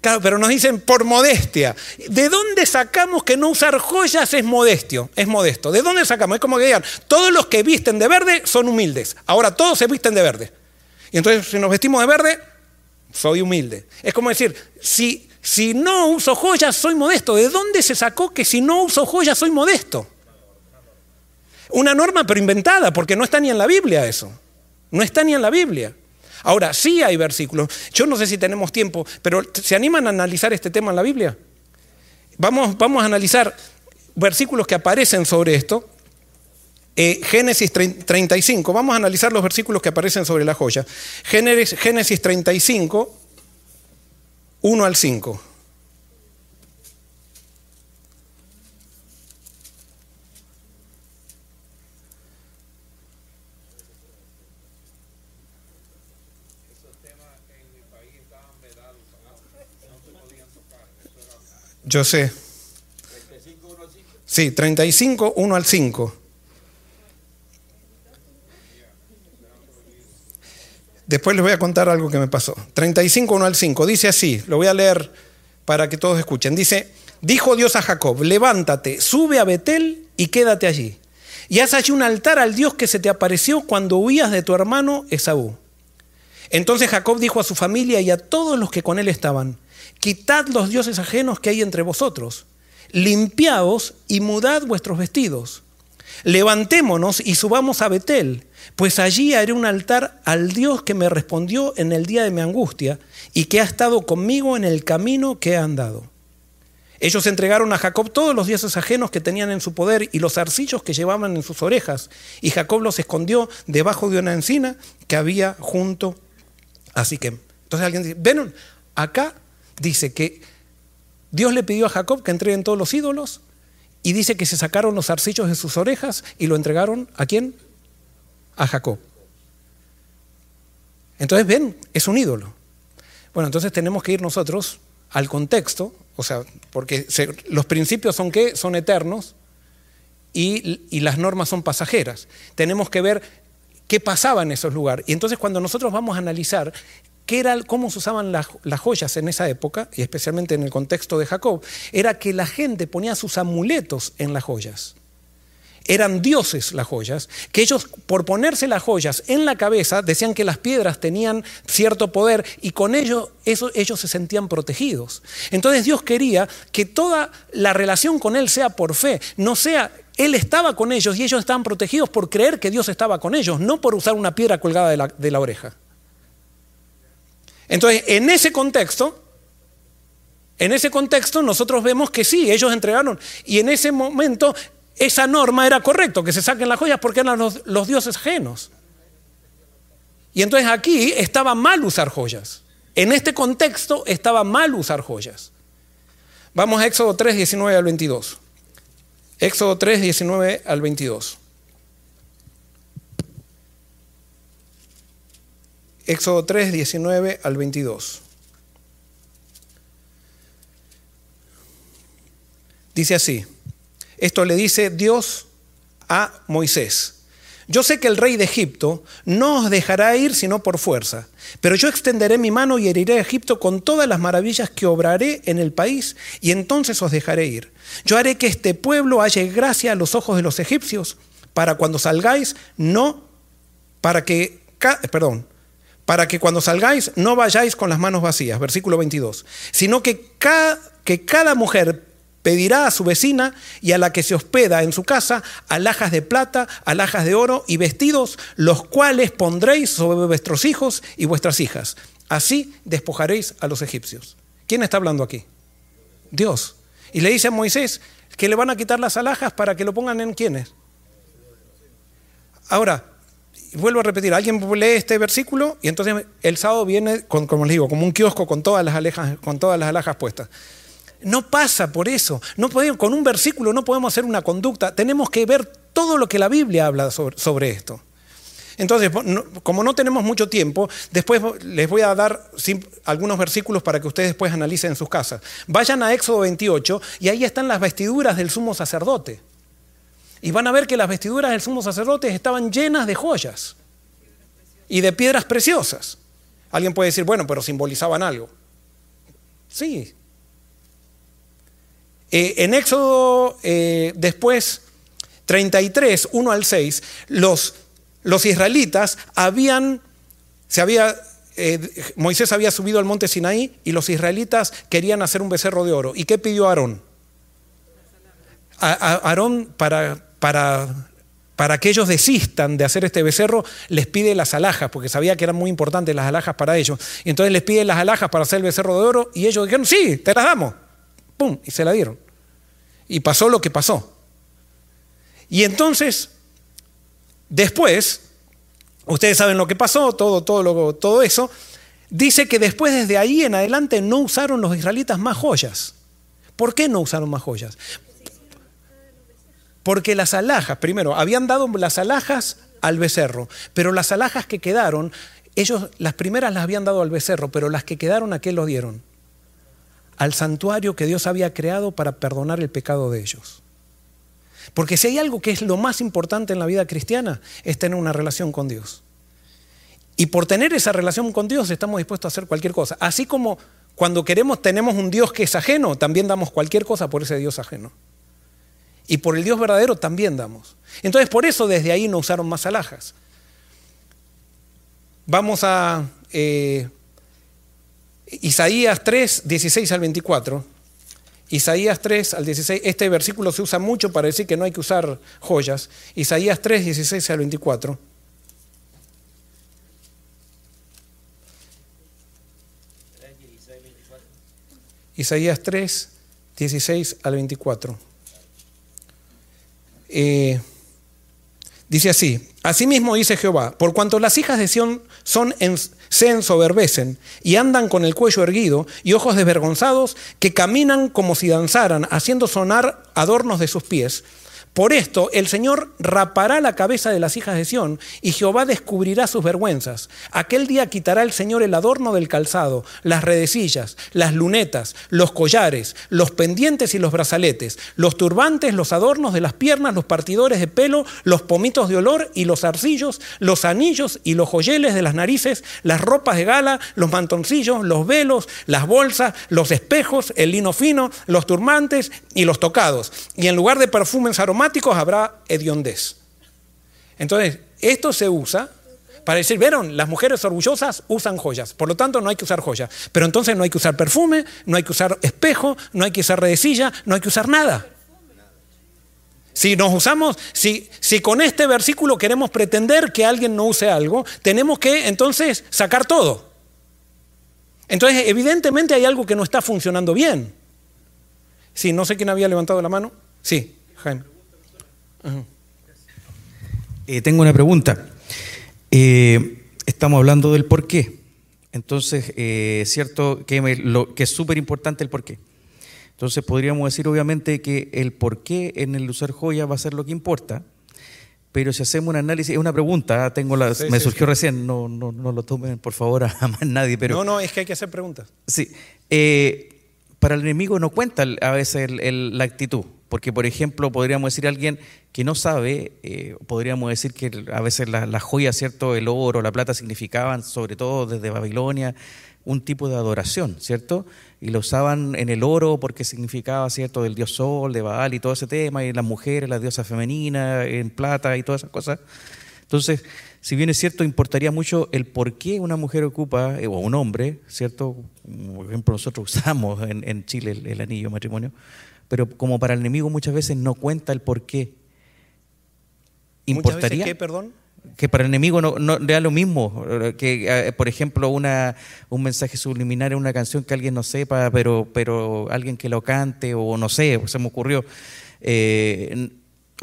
Claro, pero nos dicen por modestia. ¿De dónde sacamos que no usar joyas es modestio? Es modesto. ¿De dónde sacamos? Es como que digan, todos los que visten de verde son humildes. Ahora todos se visten de verde. Y entonces si nos vestimos de verde, soy humilde. Es como decir, si, si no uso joyas, soy modesto. ¿De dónde se sacó que si no uso joyas, soy modesto? Una norma pero inventada, porque no está ni en la Biblia eso. No está ni en la Biblia. Ahora, sí hay versículos. Yo no sé si tenemos tiempo, pero ¿se animan a analizar este tema en la Biblia? Vamos, vamos a analizar versículos que aparecen sobre esto. Eh, Génesis 35, vamos a analizar los versículos que aparecen sobre la joya. Génesis, Génesis 35, 1 al 5. Yo sé. Sí, 35, 1 al 5. Después les voy a contar algo que me pasó. 35, 1 al 5. Dice así, lo voy a leer para que todos escuchen. Dice, dijo Dios a Jacob, levántate, sube a Betel y quédate allí. Y haz allí un altar al Dios que se te apareció cuando huías de tu hermano Esaú. Entonces Jacob dijo a su familia y a todos los que con él estaban, quitad los dioses ajenos que hay entre vosotros, limpiaos y mudad vuestros vestidos. Levantémonos y subamos a Betel, pues allí haré un altar al Dios que me respondió en el día de mi angustia y que ha estado conmigo en el camino que he andado. Ellos entregaron a Jacob todos los dioses ajenos que tenían en su poder y los arcillos que llevaban en sus orejas, y Jacob los escondió debajo de una encina que había junto a Siquem. Entonces alguien dice, ven, acá dice que Dios le pidió a Jacob que entreguen todos los ídolos y dice que se sacaron los arcillos de sus orejas y lo entregaron a quién? A Jacob. Entonces, ven, es un ídolo. Bueno, entonces tenemos que ir nosotros al contexto, o sea, porque los principios son qué? Son eternos y, y las normas son pasajeras. Tenemos que ver qué pasaba en esos lugares. Y entonces cuando nosotros vamos a analizar era, cómo se usaban las, joyas en esa época, y especialmente en el contexto de Jacob, era que la gente ponía sus amuletos en las joyas. Eran dioses las joyas, que ellos por ponerse las joyas en la cabeza decían que las piedras tenían cierto poder y con ello ellos se sentían protegidos. Entonces Dios quería que toda la relación con Él sea por fe, no sea él estaba con ellos y ellos estaban protegidos por creer que Dios estaba con ellos, no por usar una piedra colgada de la oreja. Entonces, en ese contexto, en ese contexto nosotros vemos que sí, ellos entregaron. Y en ese momento esa norma era correcto, que se saquen las joyas porque eran los, los dioses ajenos. Y entonces aquí estaba mal usar joyas. En este contexto estaba mal usar joyas. Vamos a Éxodo 3, 19 al 22. Éxodo 3, 19 al 22. Éxodo 3, 19 al 22. Dice así, esto le dice Dios a Moisés. Yo sé que el rey de Egipto no os dejará ir sino por fuerza, pero yo extenderé mi mano y heriré a Egipto con todas las maravillas que obraré en el país, y entonces os dejaré ir. Yo haré que este pueblo haya gracia a los ojos de los egipcios, para cuando salgáis, no, para que, perdón, para que cuando salgáis no vayáis con las manos vacías, versículo 22, sino que cada, que cada mujer pedirá a su vecina y a la que se hospeda en su casa alhajas de plata, alhajas de oro y vestidos, los cuales pondréis sobre vuestros hijos y vuestras hijas. Así despojaréis a los egipcios. ¿Quién está hablando aquí? Dios. Y le dice a Moisés que le van a quitar las alhajas para que lo pongan en quiénes. Ahora, vuelvo a repetir, alguien lee este versículo y entonces el sábado viene, como les digo, como un kiosco con todas las, alejas, con todas las alhajas puestas. No pasa por eso. No con un versículo no podemos hacer una conducta. Tenemos que ver todo lo que la Biblia habla sobre, esto. Entonces, como no tenemos mucho tiempo, después les voy a dar algunos versículos para que ustedes después analicen en sus casas. Vayan a Éxodo 28 y ahí están las vestiduras del sumo sacerdote. Y van a ver que las vestiduras del sumo sacerdote estaban llenas de joyas y de piedras preciosas. Alguien puede decir, bueno, pero simbolizaban algo. Sí. Eh, en Éxodo, eh, después, 33, 1 al 6, los, los israelitas habían, se había, eh, Moisés había subido al monte Sinaí y los israelitas querían hacer un becerro de oro. ¿Y qué pidió Aarón? Aarón para para, para que ellos desistan de hacer este becerro, les pide las alhajas, porque sabía que eran muy importantes las alhajas para ellos. Y entonces les pide las alhajas para hacer el becerro de oro y ellos dijeron, sí, te las damos. ¡Pum! Y se la dieron. Y pasó lo que pasó. Y entonces, después, ustedes saben lo que pasó, todo, todo, todo eso, dice que después desde ahí en adelante no usaron los israelitas más joyas. ¿Por qué no usaron más joyas? Porque las alhajas, primero, habían dado las alhajas al becerro, pero las alhajas que quedaron, ellos las primeras las habían dado al becerro, pero las que quedaron, ¿a qué lo dieron? al santuario que Dios había creado para perdonar el pecado de ellos. Porque si hay algo que es lo más importante en la vida cristiana, es tener una relación con Dios. Y por tener esa relación con Dios estamos dispuestos a hacer cualquier cosa. Así como cuando queremos, tenemos un Dios que es ajeno, también damos cualquier cosa por ese Dios ajeno. Y por el Dios verdadero también damos. Entonces por eso desde ahí no usaron más alhajas. Vamos a eh, Isaías 3, 16 al 24. Isaías 3 al 16, este versículo se usa mucho para decir que no hay que usar joyas. Isaías 3, 16 al 24. Isaías 3, 16 al 24. Eh, dice así, asimismo dice Jehová, por cuanto las hijas de Sión son se ensoberbecen y andan con el cuello erguido y ojos desvergonzados, que caminan como si danzaran, haciendo sonar adornos de sus pies, por esto el Señor rapará la cabeza de las hijas de Sión y Jehová descubrirá sus vergüenzas. Aquel día quitará el Señor el adorno del calzado, las redecillas, las lunetas, los collares, los pendientes y los brazaletes, los turbantes, los adornos de las piernas, los partidores de pelo, los pomitos de olor y los arcillos, los anillos y los joyeles de las narices, las ropas de gala, los mantoncillos, los velos, las bolsas, los espejos, el lino fino, los turbantes y los tocados. Y en lugar de perfumes aromáticos, habrá hediondez. Entonces, esto se usa para decir, vieron, las mujeres orgullosas usan joyas, por lo tanto no hay que usar joyas. Pero entonces no hay que usar perfume, no hay que usar espejo, no hay que usar redecilla, no hay que usar nada. Si nos usamos, si, si con este versículo queremos pretender que alguien no use algo, tenemos que entonces sacar todo. Entonces, evidentemente hay algo que no está funcionando bien. Sí, no sé quién había levantado la mano. Sí, Jaime. Eh, tengo una pregunta. Eh, estamos hablando del por qué. Entonces, eh, cierto que, lo, que es súper importante el por qué. Entonces, podríamos decir obviamente que el por qué en el usar joya va a ser lo que importa. Pero si hacemos un análisis, es una pregunta, ¿ah? tengo la, me surgió recién, no, no, no, lo tomen por favor a más nadie. Pero, no, no, es que hay que hacer preguntas. Sí, para el enemigo no cuenta a veces la actitud. Porque, por ejemplo, podríamos decir a alguien que no sabe, eh, podríamos decir que a veces las joyas, ¿cierto? El oro, la plata significaban, sobre todo desde Babilonia, un tipo de adoración, ¿cierto? Y lo usaban en el oro porque significaba, ¿cierto?, del dios Sol, de Baal y todo ese tema, y las mujeres, las diosas femeninas, en plata y todas esas cosas. Entonces, si bien es cierto, importaría mucho el por qué una mujer ocupa, eh, o un hombre, ¿cierto? Por ejemplo, nosotros usamos en, Chile el anillo matrimonio pero como para el enemigo muchas veces no cuenta el por qué. ¿Importaría? qué, perdón? Que para el enemigo no, no da lo mismo, que eh, por ejemplo una, un mensaje subliminal en una canción que alguien no sepa, pero, pero alguien que lo cante o no sé, se me ocurrió. Eh,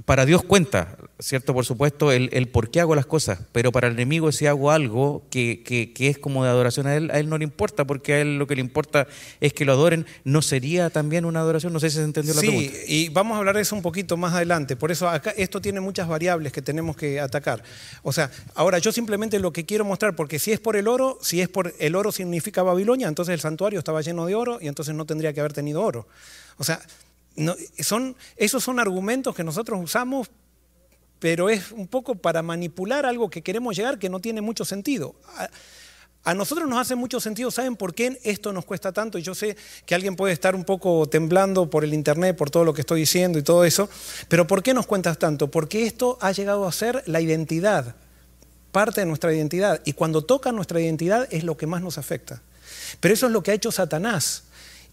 para Dios cuenta, ¿cierto? Por supuesto, el, el, por qué hago las cosas, pero para el enemigo si hago algo que, que, que, es como de adoración a él, a él no le importa, porque a él lo que le importa es que lo adoren. ¿No sería también una adoración? No sé si se entendió la pregunta. Sí, y vamos a hablar de eso un poquito más adelante. Por eso acá esto tiene muchas variables que tenemos que atacar. O sea, ahora yo simplemente lo que quiero mostrar, porque si es por el oro, si es por el oro significa Babilonia, entonces el santuario estaba lleno de oro y entonces no tendría que haber tenido oro. O sea, son, esos son argumentos que nosotros usamos, pero es un poco para manipular algo que queremos llegar que no tiene mucho sentido. A, a nosotros nos hace mucho sentido, ¿saben por qué esto nos cuesta tanto? Y yo sé que alguien puede estar un poco temblando por el internet, por todo lo que estoy diciendo y todo eso, pero ¿por qué nos cuentas tanto? Porque esto ha llegado a ser la identidad, parte de nuestra identidad, y cuando toca nuestra identidad es lo que más nos afecta. Pero eso es lo que ha hecho Satanás.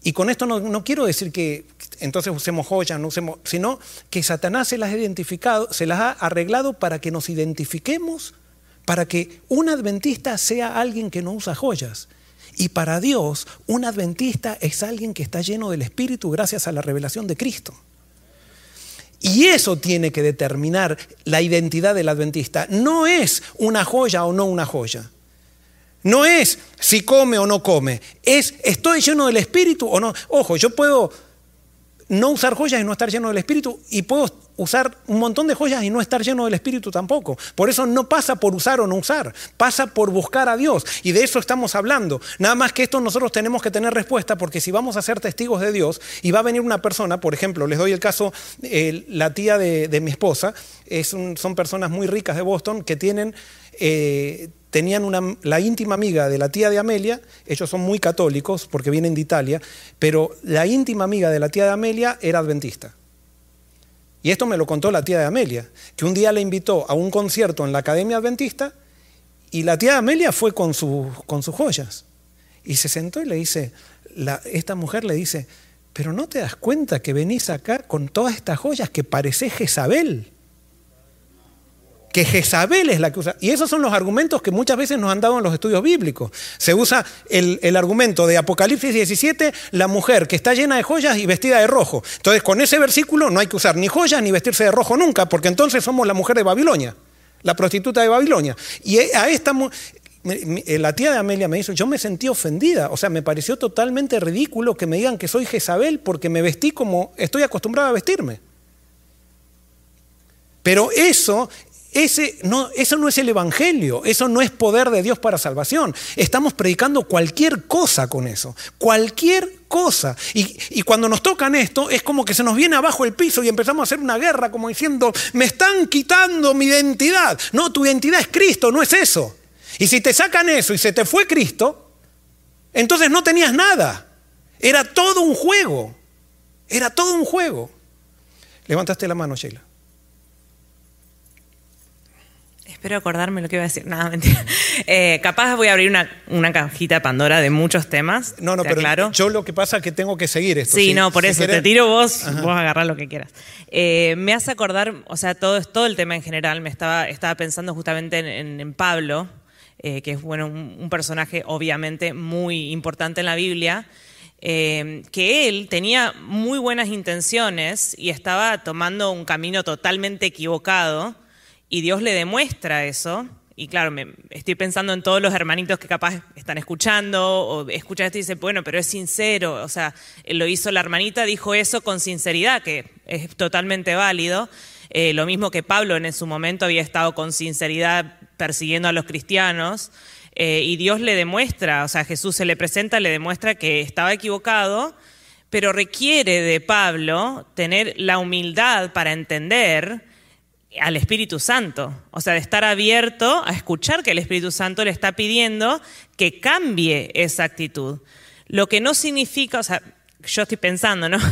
Y con esto no, quiero decir que entonces usemos joyas, no usemos, sino que Satanás se las ha identificado, se las ha arreglado para que nos identifiquemos, para que un adventista sea alguien que no usa joyas. Y para Dios, un adventista es alguien que está lleno del Espíritu gracias a la revelación de Cristo. Y eso tiene que determinar la identidad del adventista. No es una joya o no una joya. No es si come o no come, es estoy lleno del Espíritu o no. Ojo, yo puedo no usar joyas y no estar lleno del Espíritu y puedo usar un montón de joyas y no estar lleno del Espíritu tampoco. Por eso no pasa por usar o no usar, pasa por buscar a Dios. Y de eso estamos hablando. Nada más que esto nosotros tenemos que tener respuesta porque si vamos a ser testigos de Dios y va a venir una persona, por ejemplo, les doy el caso, eh, la tía de, mi esposa, son personas muy ricas de Boston que tienen... Eh, tenían una, la íntima amiga de la tía de Amelia, ellos son muy católicos porque vienen de Italia, pero la íntima amiga de la tía de Amelia era adventista. Y esto me lo contó la tía de Amelia, que un día le invitó a un concierto en la Academia Adventista y la tía de Amelia fue con, con sus joyas. Y se sentó y le dice, esta mujer le dice, pero no te das cuenta que venís acá con todas estas joyas que parece Jezabel que Jezabel es la que usa. Y esos son los argumentos que muchas veces nos han dado en los estudios bíblicos. Se usa el, el, argumento de Apocalipsis 17, la mujer que está llena de joyas y vestida de rojo. Entonces, con ese versículo no hay que usar ni joyas ni vestirse de rojo nunca, porque entonces somos la mujer de Babilonia, la prostituta de Babilonia. Y a esta la tía de Amelia me dijo, yo me sentí ofendida, o sea, me pareció totalmente ridículo que me digan que soy Jezabel porque me vestí como estoy acostumbrada a vestirme. Pero eso ese no, eso no es el Evangelio, eso no es poder de Dios para salvación. Estamos predicando cualquier cosa con eso, cualquier cosa. Y, y, cuando nos tocan esto, es como que se nos viene abajo el piso y empezamos a hacer una guerra como diciendo, me están quitando mi identidad. No, tu identidad es Cristo, no es eso. Y si te sacan eso y se te fue Cristo, entonces no tenías nada. Era todo un juego. Era todo un juego. Levantaste la mano, Sheila. Espero acordarme lo que iba a decir. Nada, mentira. Eh, capaz voy a abrir una, una, cajita Pandora de muchos temas. No, no, pero claro? yo lo que pasa es que tengo que seguir esto. Sí, no, por eso te tiro vos, vos agarrás lo que quieras. Eh, me hace acordar, o sea, todo, todo el tema en general, me estaba, estaba pensando justamente en, Pablo, eh, que es bueno, un, personaje obviamente muy importante en la Biblia. que él tenía muy buenas intenciones y estaba tomando un camino totalmente equivocado, y Dios le demuestra eso. Y claro, me, estoy pensando en todos los hermanitos que capaz están escuchando o escuchan esto y dicen, bueno, pero es sincero. O sea, lo hizo la hermanita, dijo eso con sinceridad, que es totalmente válido. Eh, lo mismo que Pablo en su momento había estado con sinceridad persiguiendo a los cristianos. Eh, y Dios le demuestra, o sea, Jesús se le presenta, le demuestra que estaba equivocado, pero requiere de Pablo tener la humildad para entender al Espíritu Santo, o sea, de estar abierto a escuchar que el Espíritu Santo le está pidiendo que cambie esa actitud. Lo que no significa, o sea, yo estoy pensando, ¿no?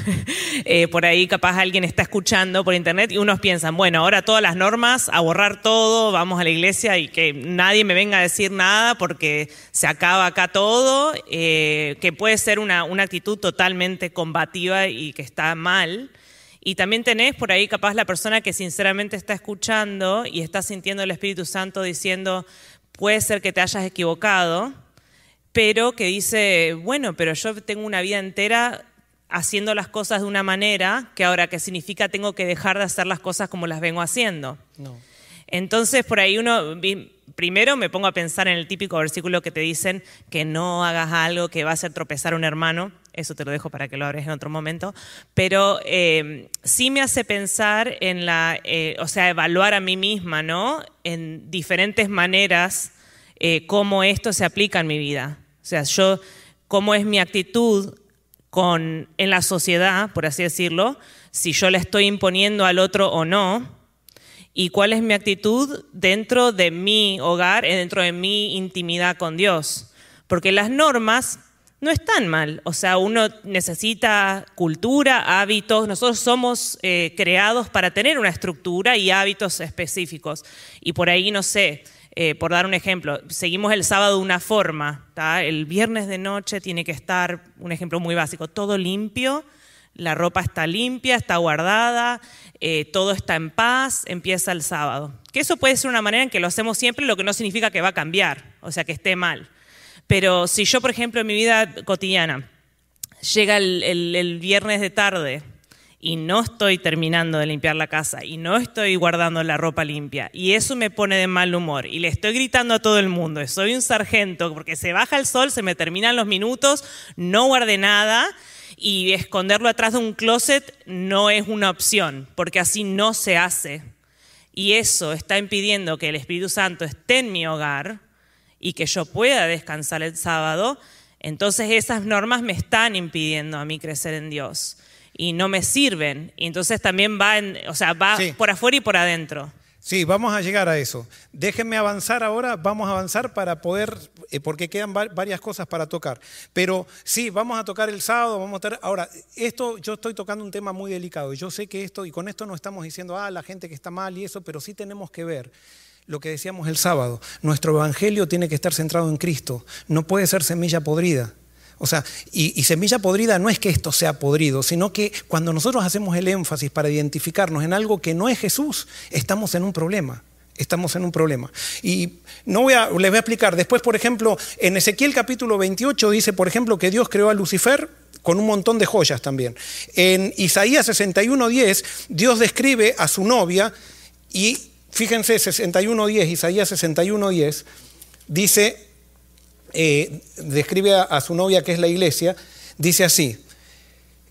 Eh, por ahí capaz alguien está escuchando por internet y unos piensan, bueno, ahora todas las normas, a borrar todo, vamos a la iglesia y que nadie me venga a decir nada porque se acaba acá todo, eh, que puede ser una, una actitud totalmente combativa y que está mal. Y también tenés por ahí capaz la persona que sinceramente está escuchando y está sintiendo el Espíritu Santo diciendo, puede ser que te hayas equivocado, pero que dice, bueno, pero yo tengo una vida entera haciendo las cosas de una manera que ahora, ¿qué significa? Tengo que dejar de hacer las cosas como las vengo haciendo. No. Entonces, por ahí uno, primero me pongo a pensar en el típico versículo que te dicen que no hagas algo que va a hacer tropezar a un hermano eso te lo dejo para que lo abres en otro momento, pero eh, sí me hace pensar en la, eh, o sea, evaluar a mí misma, ¿no? En diferentes maneras eh, cómo esto se aplica en mi vida. O sea, yo, cómo es mi actitud con, en la sociedad, por así decirlo, si yo le estoy imponiendo al otro o no, y cuál es mi actitud dentro de mi hogar, dentro de mi intimidad con Dios. Porque las normas no es tan mal. O sea, uno necesita cultura, hábitos. Nosotros somos eh, creados para tener una estructura y hábitos específicos. Y por ahí, no sé, eh, por dar un ejemplo, seguimos el sábado una forma. El viernes de noche tiene que estar, un ejemplo muy básico, todo limpio. La ropa está limpia, está guardada, eh, todo está en paz, empieza el sábado. Que eso puede ser una manera en que lo hacemos siempre, lo que no significa que va a cambiar, o sea, que esté mal. Pero si yo, por ejemplo, en mi vida cotidiana, llega el, viernes de tarde y no estoy terminando de limpiar la casa y no estoy guardando la ropa limpia y eso me pone de mal humor y le estoy gritando a todo el mundo, soy un sargento porque se baja el sol, se me terminan los minutos, no guardé nada y esconderlo atrás de un closet no es una opción, porque así no se hace. Y eso está impidiendo que el Espíritu Santo esté en mi hogar y que yo pueda descansar el sábado. Entonces esas normas me están impidiendo a mí crecer en Dios y no me sirven. Y entonces también va, en, o sea, va Sí. por afuera y por adentro. Sí, vamos a llegar a eso. Déjenme avanzar ahora, vamos a avanzar para poder, eh, porque quedan va- varias cosas para tocar. Pero sí, vamos a tocar el sábado, vamos a estar... Ahora, esto, yo estoy tocando un tema muy delicado. Yo sé que esto, y con esto no estamos diciendo, ah, la gente que está mal y eso, pero sí tenemos que ver lo que decíamos el sábado. Nuestro evangelio tiene que estar centrado en Cristo. No puede ser semilla podrida. O sea, y, semilla podrida no es que esto sea podrido, sino que cuando nosotros hacemos el énfasis para identificarnos en algo que no es Jesús, estamos en un problema. Estamos en un problema. Y no voy a, les voy a explicar. Después, por ejemplo, en Ezequiel capítulo 28 dice, por ejemplo, que Dios creó a Lucifer con un montón de joyas también. En Isaías 61.10, Dios describe a su novia y fíjense, 61.10, Isaías 61.10, dice, eh, describe a, su novia que es la iglesia, dice así,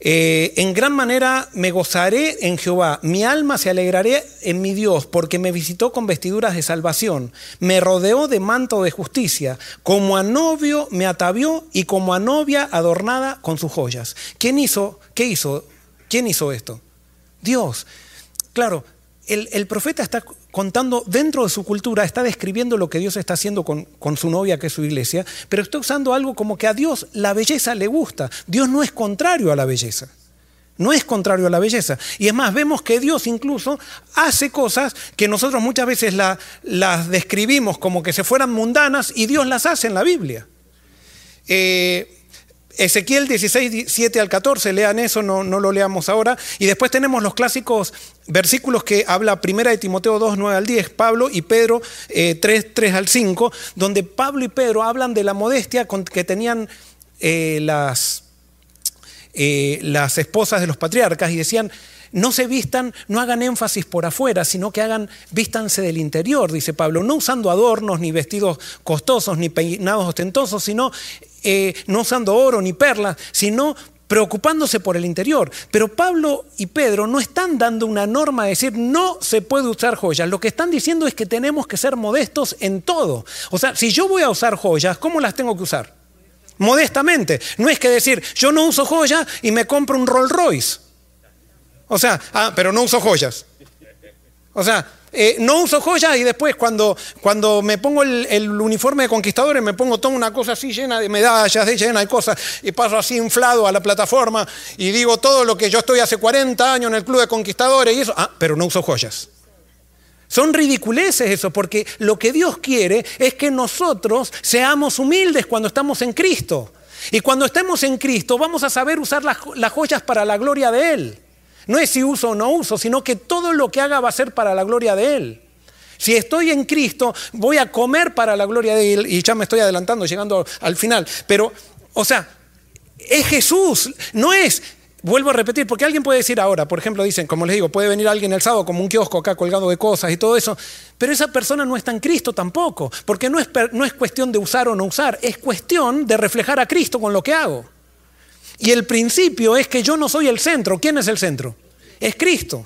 eh, en gran manera me gozaré en Jehová, mi alma se alegraré en mi Dios, porque me visitó con vestiduras de salvación, me rodeó de manto de justicia, como a novio me atavió y como a novia adornada con sus joyas. ¿Quién hizo? ¿Qué hizo? ¿Quién hizo esto? Dios. Claro, el, profeta está contando dentro de su cultura, está describiendo lo que Dios está haciendo con, su novia, que es su iglesia, pero está usando algo como que a Dios la belleza le gusta. Dios no es contrario a la belleza. No es contrario a la belleza. Y es más, vemos que Dios incluso hace cosas que nosotros muchas veces la- las describimos como que se fueran mundanas y Dios las hace en la Biblia. Eh, Ezequiel 16, 7 al 14, lean eso, no lo leamos ahora. Y después tenemos los clásicos versículos que habla primera de Timoteo 2, 9 al 10, Pablo y Pedro eh, 3, 3 al 5, donde Pablo y Pedro hablan de la modestia con que tenían eh, las, eh, las esposas de los patriarcas y decían, no se vistan, no hagan énfasis por afuera, sino que hagan, vístanse del interior, dice Pablo, no usando adornos, ni vestidos costosos, ni peinados ostentosos, sino eh, no usando oro ni perlas, sino preocupándose por el interior. Pero Pablo y Pedro no están dando una norma de decir no se puede usar joyas. Lo que están diciendo es que tenemos que ser modestos en todo. O sea, si yo voy a usar joyas, ¿cómo las tengo que usar? Modestamente. No es que decir, yo no uso joyas y me compro un Rolls Royce. O sea, ah, pero no uso joyas. O sea, eh, no uso joyas y después cuando, cuando me pongo el, uniforme de conquistadores me pongo toda una cosa así llena de medallas, llena de cosas y paso así inflado a la plataforma y digo todo lo que yo estoy hace 40 años en el club de conquistadores y eso. Ah, pero no uso joyas. Son ridiculeces eso, porque lo que Dios quiere es que nosotros seamos humildes cuando estamos en Cristo. Y cuando estemos en Cristo vamos a saber usar las joyas para la gloria de Él. No es si uso o no uso, sino que todo lo que haga va a ser para la gloria de Él. Si estoy en Cristo, voy a comer para la gloria de Él. Y ya me estoy adelantando, llegando al final. Pero, o sea, es Jesús, no es... Vuelvo a repetir, porque alguien puede decir ahora, por ejemplo, dicen, como les digo, puede venir alguien el sábado como un kiosco acá colgado de cosas y todo eso, pero esa persona no está en Cristo tampoco, porque no es, no es cuestión de usar o no usar, es cuestión de reflejar a Cristo con lo que hago. Y el principio es que yo no soy el centro. ¿Quién es el centro? Es Cristo.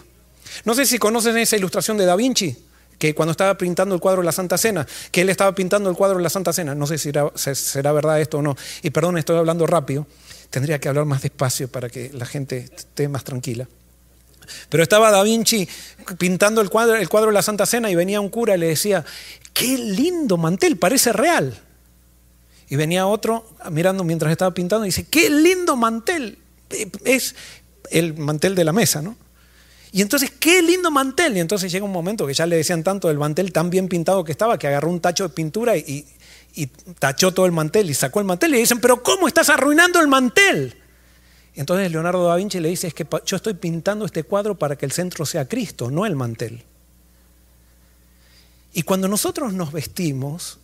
No sé si conocen esa ilustración de Da Vinci, que cuando estaba pintando el cuadro de la Santa Cena, que él estaba pintando el cuadro de la Santa Cena, no sé si será verdad esto o no, y perdón, estoy hablando rápido, tendría que hablar más despacio para que la gente esté más tranquila. Pero estaba Da Vinci pintando el cuadro, el cuadro de la Santa Cena y venía un cura y le decía, qué lindo mantel, parece real. Y venía otro mirando mientras estaba pintando y dice, qué lindo mantel. Eh, Es el mantel de la mesa, ¿no? Y entonces, qué lindo mantel. Y entonces llega un momento que ya le decían tanto del mantel tan bien pintado que estaba que agarró un tacho de pintura y, tachó todo el mantel y sacó el mantel y dicen, pero ¿cómo estás arruinando el mantel? Y entonces Leonardo da Vinci le dice, es que yo estoy pintando este cuadro para que el centro sea Cristo, no el mantel. Y cuando nosotros nos vestimos,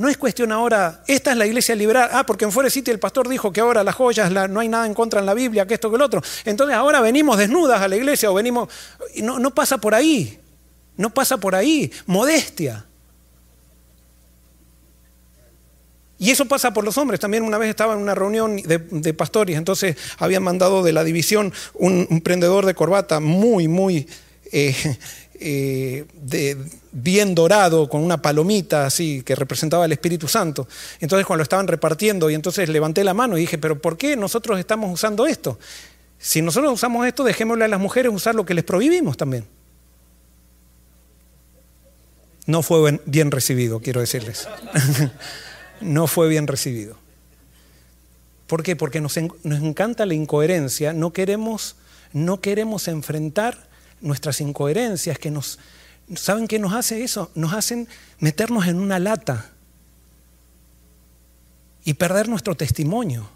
no es cuestión ahora, esta es la iglesia liberal, ah, porque en Forest City el pastor dijo que ahora las joyas, no hay nada en contra en la Biblia, que esto, que el otro. Entonces ahora venimos desnudas a la iglesia o venimos... No, no pasa por ahí, no pasa por ahí, modestia. Y eso pasa por los hombres. También una vez estaba en una reunión de, de pastores, entonces habían mandado de la división un, un prendedor de corbata muy, muy eh, eh, de, bien dorado, con una palomita así, que representaba el Espíritu Santo. Entonces cuando lo estaban repartiendo, y entonces levanté la mano y dije, pero ¿por qué nosotros estamos usando esto? Si nosotros usamos esto, dejémosle a las mujeres usar lo que les prohibimos también. No fue bien recibido, quiero decirles. no fue bien recibido. ¿Por qué? Porque nos, nos, encanta la incoherencia, no queremos, no queremos enfrentar nuestras incoherencias que nos... ¿Saben qué nos hace eso? Nos hacen meternos en una lata y perder nuestro testimonio.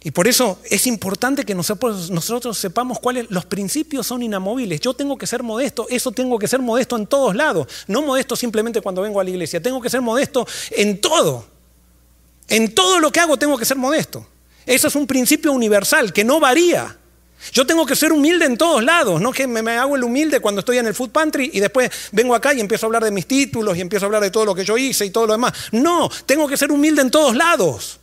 Y por eso es importante que nosotros, nosotros sepamos cuáles los principios son inamovibles. Yo tengo que ser modesto, eso tengo que ser modesto en todos lados, no modesto simplemente cuando vengo a la iglesia, tengo que ser modesto en todo. En todo lo que hago tengo que ser modesto. Eso es un principio universal que no varía. Yo tengo que ser humilde en todos lados, no que me, hago el humilde cuando estoy en el food pantry y después vengo acá y empiezo a hablar de mis títulos y empiezo a hablar de todo lo que yo hice y todo lo demás. No, tengo que ser humilde en todos lados.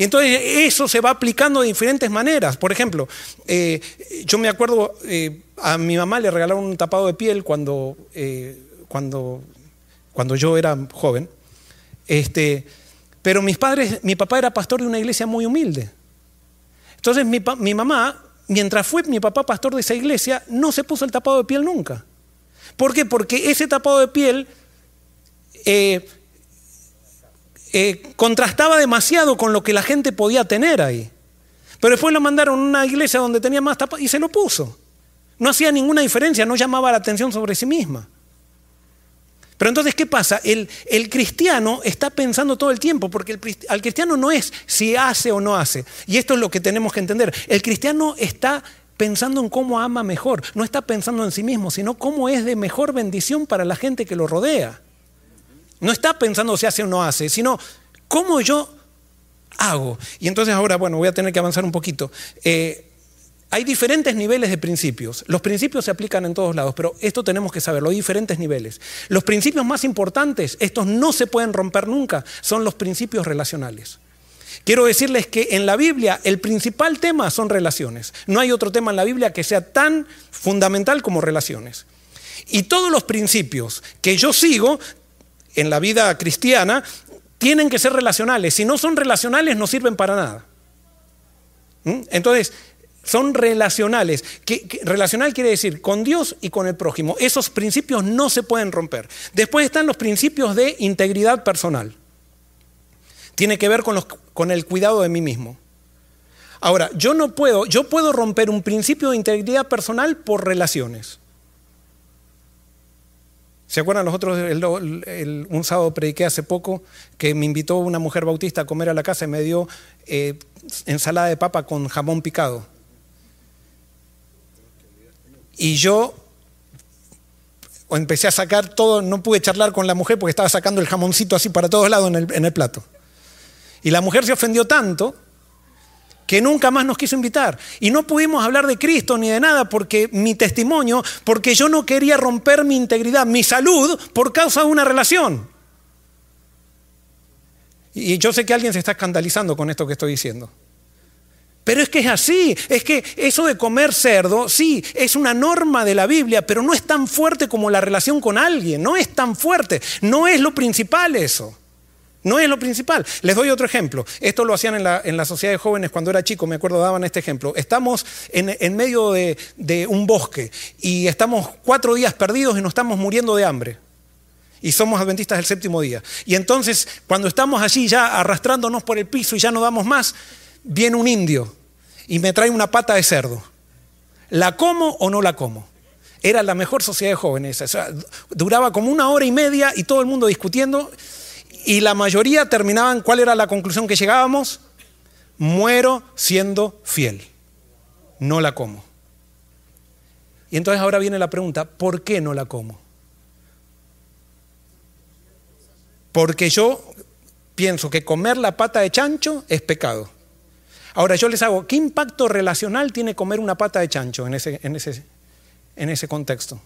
Y entonces eso se va aplicando de diferentes maneras. Por ejemplo, eh, yo me acuerdo, eh, a mi mamá le regalaron un tapado de piel cuando, eh, cuando, cuando yo era joven. Este, pero mis padres, mi papá era pastor de una iglesia muy humilde. Entonces mi, mi mamá, mientras fue mi papá pastor de esa iglesia, no se puso el tapado de piel nunca. ¿Por qué? Porque ese tapado de piel eh, eh, contrastaba demasiado con lo que la gente podía tener ahí. Pero después lo mandaron a una iglesia donde tenía más tapado y se lo puso. No hacía ninguna diferencia, no llamaba la atención sobre sí misma. Pero entonces, ¿qué pasa? El, cristiano está pensando todo el tiempo, porque el, al cristiano no es si hace o no hace. Y esto es lo que tenemos que entender. El cristiano está pensando en cómo ama mejor, no está pensando en sí mismo, sino cómo es de mejor bendición para la gente que lo rodea. No está pensando si hace o no hace, sino cómo yo hago. Y entonces ahora, bueno, voy a tener que avanzar un poquito. Eh, hay diferentes niveles de principios. Los principios se aplican en todos lados, pero esto tenemos que saberlo, hay diferentes niveles. Los principios más importantes, estos no se pueden romper nunca, son los principios relacionales. Quiero decirles que en la Biblia el principal tema son relaciones. No hay otro tema en la Biblia que sea tan fundamental como relaciones. Y todos los principios que yo sigo en la vida cristiana tienen que ser relacionales. Si no son relacionales no sirven para nada. ¿Mm? Entonces, son relacionales. relacional quiere decir con Dios y con el prójimo. Esos principios no se pueden romper. Después están los principios de integridad personal. Tiene que ver con, los, el cuidado de mí mismo. Ahora, yo no puedo, yo puedo romper un principio de integridad personal por relaciones. ¿Se acuerdan nosotros un sábado prediqué hace poco que me invitó una mujer bautista a comer a la casa y me dio eh, ensalada de papa con jamón picado? Y yo empecé a sacar todo, no pude charlar con la mujer porque estaba sacando el jamoncito así para todos lados en el, en el plato. Y la mujer se ofendió tanto que nunca más nos quiso invitar. Y no pudimos hablar de Cristo ni de nada porque mi testimonio, porque yo no quería romper mi integridad, mi salud, por causa de una relación. Y yo sé que alguien se está escandalizando con esto que estoy diciendo. Pero es que es así, es que eso de comer cerdo, sí, es una norma de la Biblia, pero no es tan fuerte como la relación con alguien, no es tan fuerte, no es lo principal eso. No es lo principal. Les doy otro ejemplo. Esto lo hacían en la, en la sociedad de jóvenes cuando era chico, me acuerdo, daban este ejemplo. Estamos en, en medio de, de un bosque y estamos cuatro días perdidos y nos estamos muriendo de hambre y somos adventistas del séptimo día. Y entonces, cuando estamos allí ya arrastrándonos por el piso y ya no damos más, viene un indio y me trae una pata de cerdo. ¿La como o no la como? Era la mejor sociedad de jóvenes. duraba como una hora y media y todo el mundo discutiendo y la mayoría terminaban, ¿cuál era la conclusión que llegábamos? Muero siendo fiel. No la como. Y entonces ahora viene la pregunta, ¿por qué no la como? Porque yo pienso que comer la pata de chancho es pecado. Ahora yo les hago, ¿qué impacto relacional tiene comer una pata de chancho en ese, en ese, en ese contexto?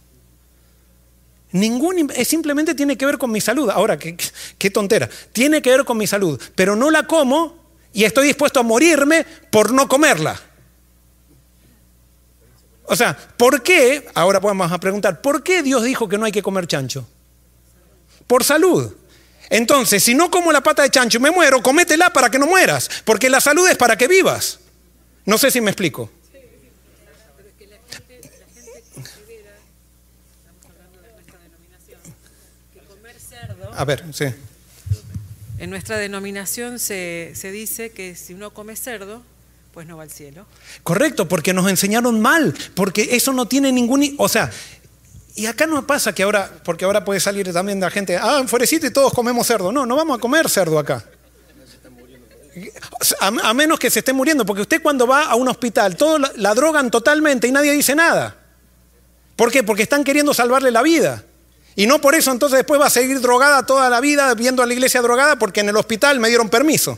Ningún, simplemente tiene que ver con mi salud. Ahora, qué, qué tontera. Tiene que ver con mi salud, pero no la como y estoy dispuesto a morirme por no comerla. O sea, ¿por qué? Ahora vamos a preguntar, ¿por qué Dios dijo que no hay que comer chancho? Por salud. Entonces, si no como la pata de chancho y me muero, cométela para que no mueras, porque la salud es para que vivas. No sé si me explico. A ver, sí. En nuestra denominación se, se dice que si uno come cerdo, pues no va al cielo. Correcto, porque nos enseñaron mal, porque eso no tiene ningún... O sea, y acá no pasa que ahora, porque ahora puede salir también la gente, ah, en Fuerecito y todos comemos cerdo. No, no vamos a comer cerdo acá. A, menos que se esté muriendo, porque usted cuando va a un hospital, todos la, la drogan totalmente y nadie dice nada. ¿Por qué? Porque están queriendo salvarle la vida. Y no por eso entonces después va a seguir drogada toda la vida, viendo a la iglesia drogada, porque en el hospital me dieron permiso.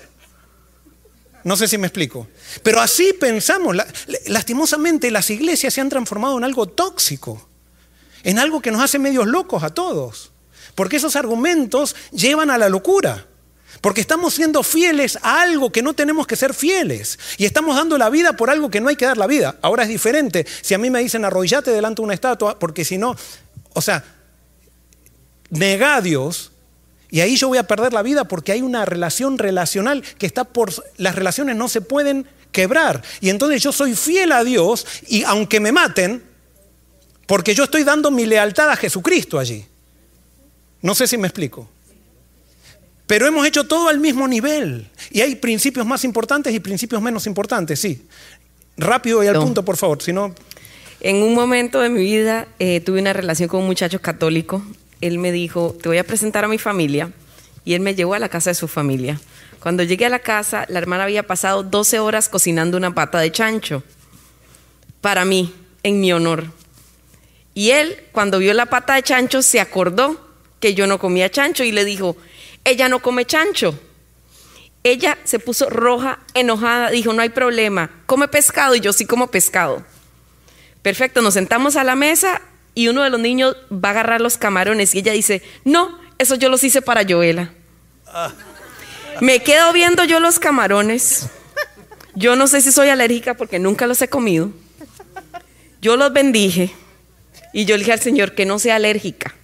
No sé si me explico. Pero así pensamos. La- Lastimosamente las iglesias se han transformado en algo tóxico, en algo que nos hace medios locos a todos. Porque esos argumentos llevan a la locura. Porque estamos siendo fieles a algo que no tenemos que ser fieles. Y estamos dando la vida por algo que no hay que dar la vida. Ahora es diferente. Si a mí me dicen arrodillate delante de una estatua, porque si no, o sea, nega a Dios y ahí yo voy a perder la vida porque hay una relación relacional que está por... Las relaciones no se pueden quebrar. Y entonces yo soy fiel a Dios y aunque me maten, porque yo estoy dando mi lealtad a Jesucristo allí. No sé si me explico. Pero hemos hecho todo al mismo nivel. Y hay principios más importantes y principios menos importantes, sí. Rápido y al No. punto, por favor. Si no, En un momento de mi vida eh, tuve una relación con un muchacho católico. Él me dijo, te voy a presentar a mi familia. Y él me llevó a la casa de su familia. Cuando llegué a la casa, la hermana había pasado 12 horas cocinando una pata de chancho. Para mí, en mi honor. Y él, cuando vio la pata de chancho, se acordó que yo no comía chancho y le dijo, ella no come chancho. Ella se puso roja, enojada, dijo, no hay problema, come pescado y yo sí como pescado. Perfecto, nos sentamos a la mesa y uno de los niños va a agarrar los camarones y ella dice, no, eso yo los hice para Joela. Me quedo viendo yo los camarones. Yo no sé si soy alérgica porque nunca los he comido. Yo los bendije y yo le dije al Señor que no sea alérgica.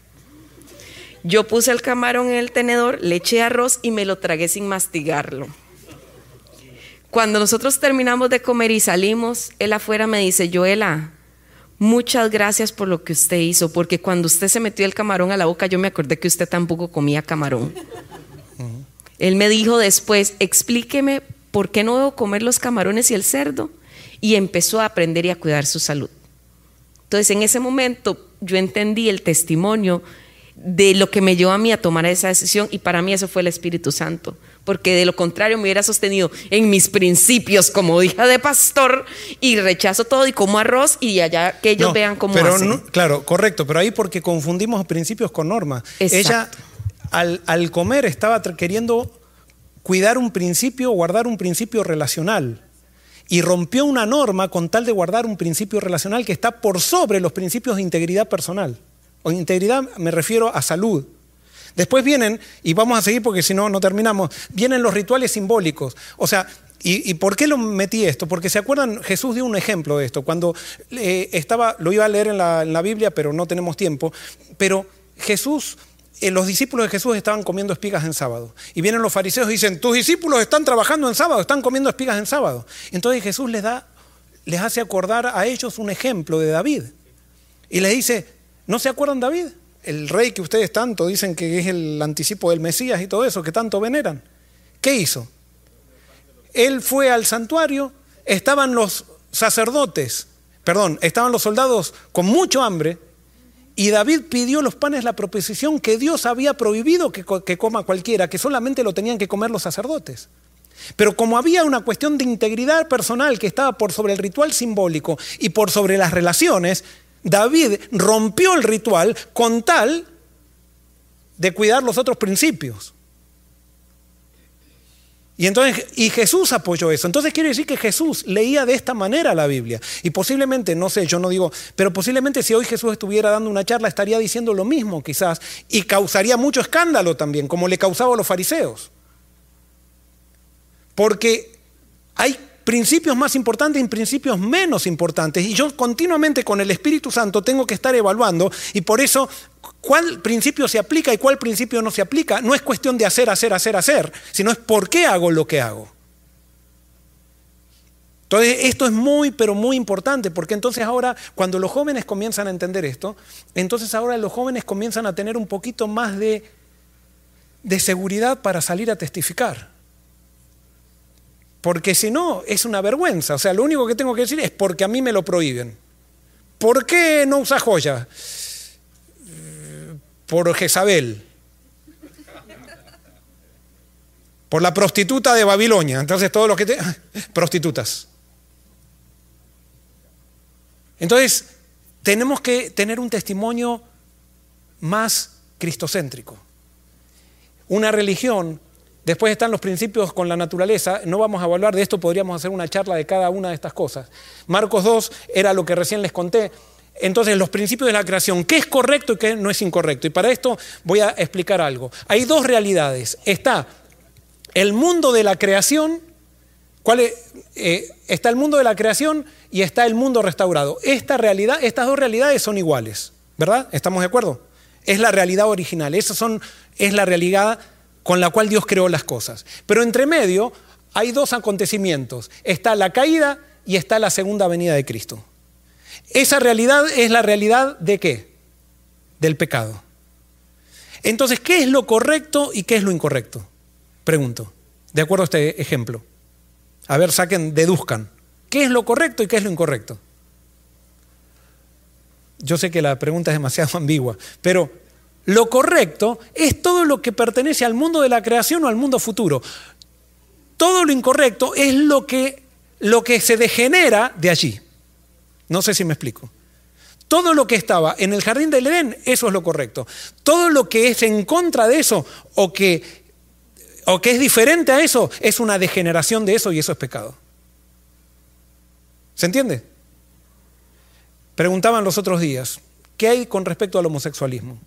Yo puse el camarón en el tenedor, le eché arroz y me lo tragué sin mastigarlo. Cuando nosotros terminamos de comer y salimos, él afuera me dice, Joela, muchas gracias por lo que usted hizo, porque cuando usted se metió el camarón a la boca, yo me acordé que usted tampoco comía camarón. Él me dijo después, explíqueme por qué no debo comer los camarones y el cerdo. Y empezó a aprender y a cuidar su salud. Entonces, en ese momento, yo entendí el testimonio de lo que me llevó a mí a tomar esa decisión y para mí eso fue el Espíritu Santo, porque de lo contrario me hubiera sostenido en mis principios como hija de pastor y rechazo todo y como arroz y allá que ellos No, vean cómo pero hacen. no- claro, correcto, pero ahí porque confundimos principios con normas. Exacto. Ella al, al comer estaba queriendo cuidar un principio, guardar un principio relacional. Y rompió una norma con tal de guardar un principio relacional que está por sobre los principios de integridad personal. O integridad me refiero a salud. Después vienen, y vamos a seguir porque si no, no terminamos, vienen los rituales simbólicos. O sea, ¿y, y por qué lo metí esto? Porque se acuerdan, Jesús dio un ejemplo de esto. Cuando eh, estaba, lo iba a leer en la, en la Biblia, pero no tenemos tiempo. Pero Jesús, eh, los discípulos de Jesús estaban comiendo espigas en sábado. Y vienen los fariseos y dicen, tus discípulos están trabajando en sábado, están comiendo espigas en sábado. Entonces Jesús les da, les hace acordar a ellos un ejemplo de David. Y les dice, ¿no se acuerdan David? El rey que ustedes tanto dicen que es el anticipo del Mesías y todo eso, que tanto veneran. ¿Qué hizo? Él fue al santuario, estaban los sacerdotes, perdón, estaban los soldados con mucho hambre, y David pidió los panes la proposición que Dios había prohibido que, que coma cualquiera, que solamente lo tenían que comer los sacerdotes. Pero como había una cuestión de integridad personal que estaba por sobre el ritual simbólico y por sobre las relaciones, David rompió el ritual con tal de cuidar los otros principios. Y entonces, y Jesús apoyó eso. Entonces quiere decir que Jesús leía de esta manera la Biblia. Y posiblemente, no sé, yo no digo, pero posiblemente si hoy Jesús estuviera dando una charla estaría diciendo lo mismo quizás y causaría mucho escándalo también, como le causaba a los fariseos. Porque hay principios más importantes y principios menos importantes. Y yo continuamente con el Espíritu Santo tengo que estar evaluando y por eso cuál principio se aplica y cuál principio no se aplica no es cuestión de hacer, hacer, hacer, hacer, sino es por qué hago lo que hago. Entonces, esto es muy, pero muy importante, porque entonces ahora, cuando los jóvenes comienzan a entender esto, entonces ahora los jóvenes comienzan a tener un poquito más de, de seguridad para salir a testificar. Porque si no, es una vergüenza. O sea, lo único que tengo que decir es porque a mí me lo prohíben. ¿Por qué no usa joya? Por Jezabel. Por la prostituta de Babilonia. Entonces, todos los que te. prostitutas. Entonces, tenemos que tener un testimonio más cristocéntrico. Una religión Después están los principios con la naturaleza. No vamos a evaluar de esto, podríamos hacer una charla de cada una de estas cosas. Marcos 2 era lo que recién les conté. Entonces, los principios de la creación, qué es correcto y qué no es incorrecto. Y para esto voy a explicar algo. Hay dos realidades. Está el mundo de la creación, ¿cuál eh, está el mundo de la creación y está el mundo restaurado. Esta realidad, estas dos realidades son iguales, ¿verdad? ¿Estamos de acuerdo? Es la realidad original. Esa son, es la realidad con la cual Dios creó las cosas. Pero entre medio hay dos acontecimientos. Está la caída y está la segunda venida de Cristo. Esa realidad es la realidad de qué? Del pecado. Entonces, ¿qué es lo correcto y qué es lo incorrecto? Pregunto, de acuerdo a este ejemplo. A ver, saquen, deduzcan. ¿Qué es lo correcto y qué es lo incorrecto? Yo sé que la pregunta es demasiado ambigua, pero lo correcto es todo lo que pertenece al mundo de la creación o al mundo futuro. Todo lo incorrecto es lo que, lo que se degenera de allí. No sé si me explico. Todo lo que estaba en el jardín del Edén, eso es lo correcto. Todo lo que es en contra de eso o que, o que es diferente a eso, es una degeneración de eso y eso es pecado. ¿Se entiende? Preguntaban los otros días, ¿qué hay con respecto al homosexualismo?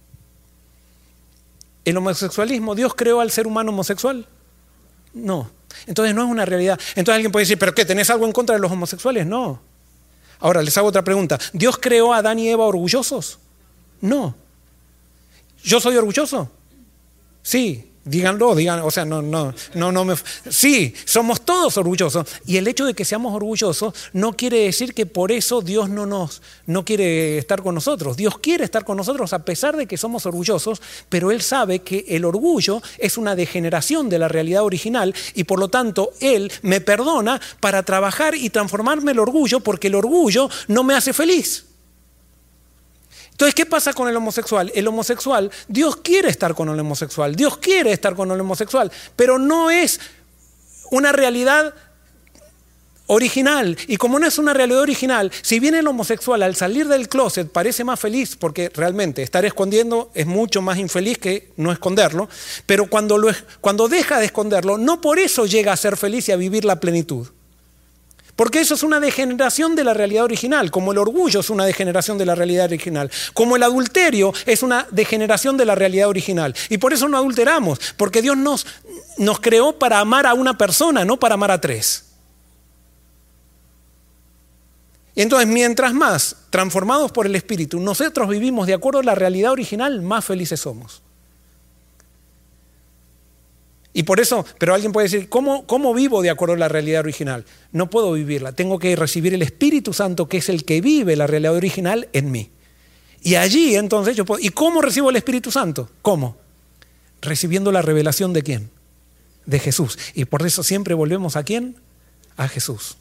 ¿El homosexualismo, Dios creó al ser humano homosexual? No. Entonces no es una realidad. Entonces alguien puede decir, ¿pero qué? ¿Tenés algo en contra de los homosexuales? No. Ahora les hago otra pregunta. ¿Dios creó a Adán y Eva orgullosos? No. ¿Yo soy orgulloso? Sí. Díganlo, digan, o sea, no, no, no, no me. Sí, somos todos orgullosos. Y el hecho de que seamos orgullosos no quiere decir que por eso Dios no nos no quiere estar con nosotros. Dios quiere estar con nosotros a pesar de que somos orgullosos, pero Él sabe que el orgullo es una degeneración de la realidad original y por lo tanto Él me perdona para trabajar y transformarme el orgullo porque el orgullo no me hace feliz. Entonces, ¿qué pasa con el homosexual? El homosexual, Dios quiere estar con el homosexual, Dios quiere estar con el homosexual, pero no es una realidad original. Y como no es una realidad original, si bien el homosexual al salir del closet parece más feliz, porque realmente estar escondiendo es mucho más infeliz que no esconderlo, pero cuando, cuando deja de esconderlo, no por eso llega a ser feliz y a vivir la plenitud. Porque eso es una degeneración de la realidad original, como el orgullo es una degeneración de la realidad original, como el adulterio es una degeneración de la realidad original. Y por eso no adulteramos, porque Dios nos, nos creó para amar a una persona, no para amar a tres. Y entonces, mientras más transformados por el Espíritu, nosotros vivimos de acuerdo a la realidad original, más felices somos. Y por eso, pero alguien puede decir, ¿cómo, ¿cómo, vivo de acuerdo a la realidad original? No puedo vivirla, tengo que recibir el Espíritu Santo, que es el que vive la realidad original en mí. Y allí entonces yo puedo... ¿Y cómo recibo el Espíritu Santo? ¿Cómo? Recibiendo la revelación de quién? De Jesús. Y por eso siempre volvemos a quién? A Jesús.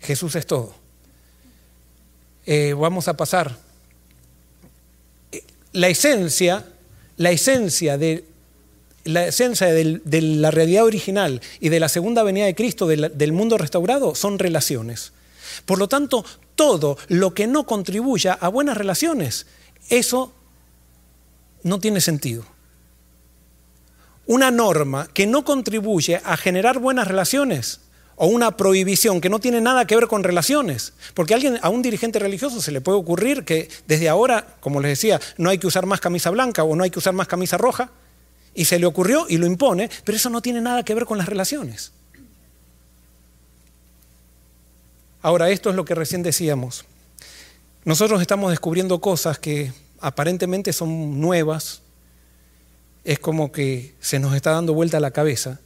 Jesús es todo. Eh, vamos a pasar. La esencia, la esencia de la esencia de la realidad original y de la segunda venida de Cristo del mundo restaurado son relaciones. Por lo tanto, todo lo que no contribuya a buenas relaciones, eso no tiene sentido. una norma que no contribuye a generar buenas relaciones o una prohibición que no tiene nada que ver con relaciones. Porque a, alguien, a un dirigente religioso se le puede ocurrir que desde ahora, como les decía, no hay que usar más camisa blanca o no hay que usar más camisa roja, y se le ocurrió y lo impone, pero eso no tiene nada que ver con las relaciones. Ahora, esto es lo que recién decíamos. Nosotros estamos descubriendo cosas que aparentemente son nuevas, es como que se nos está dando vuelta la cabeza,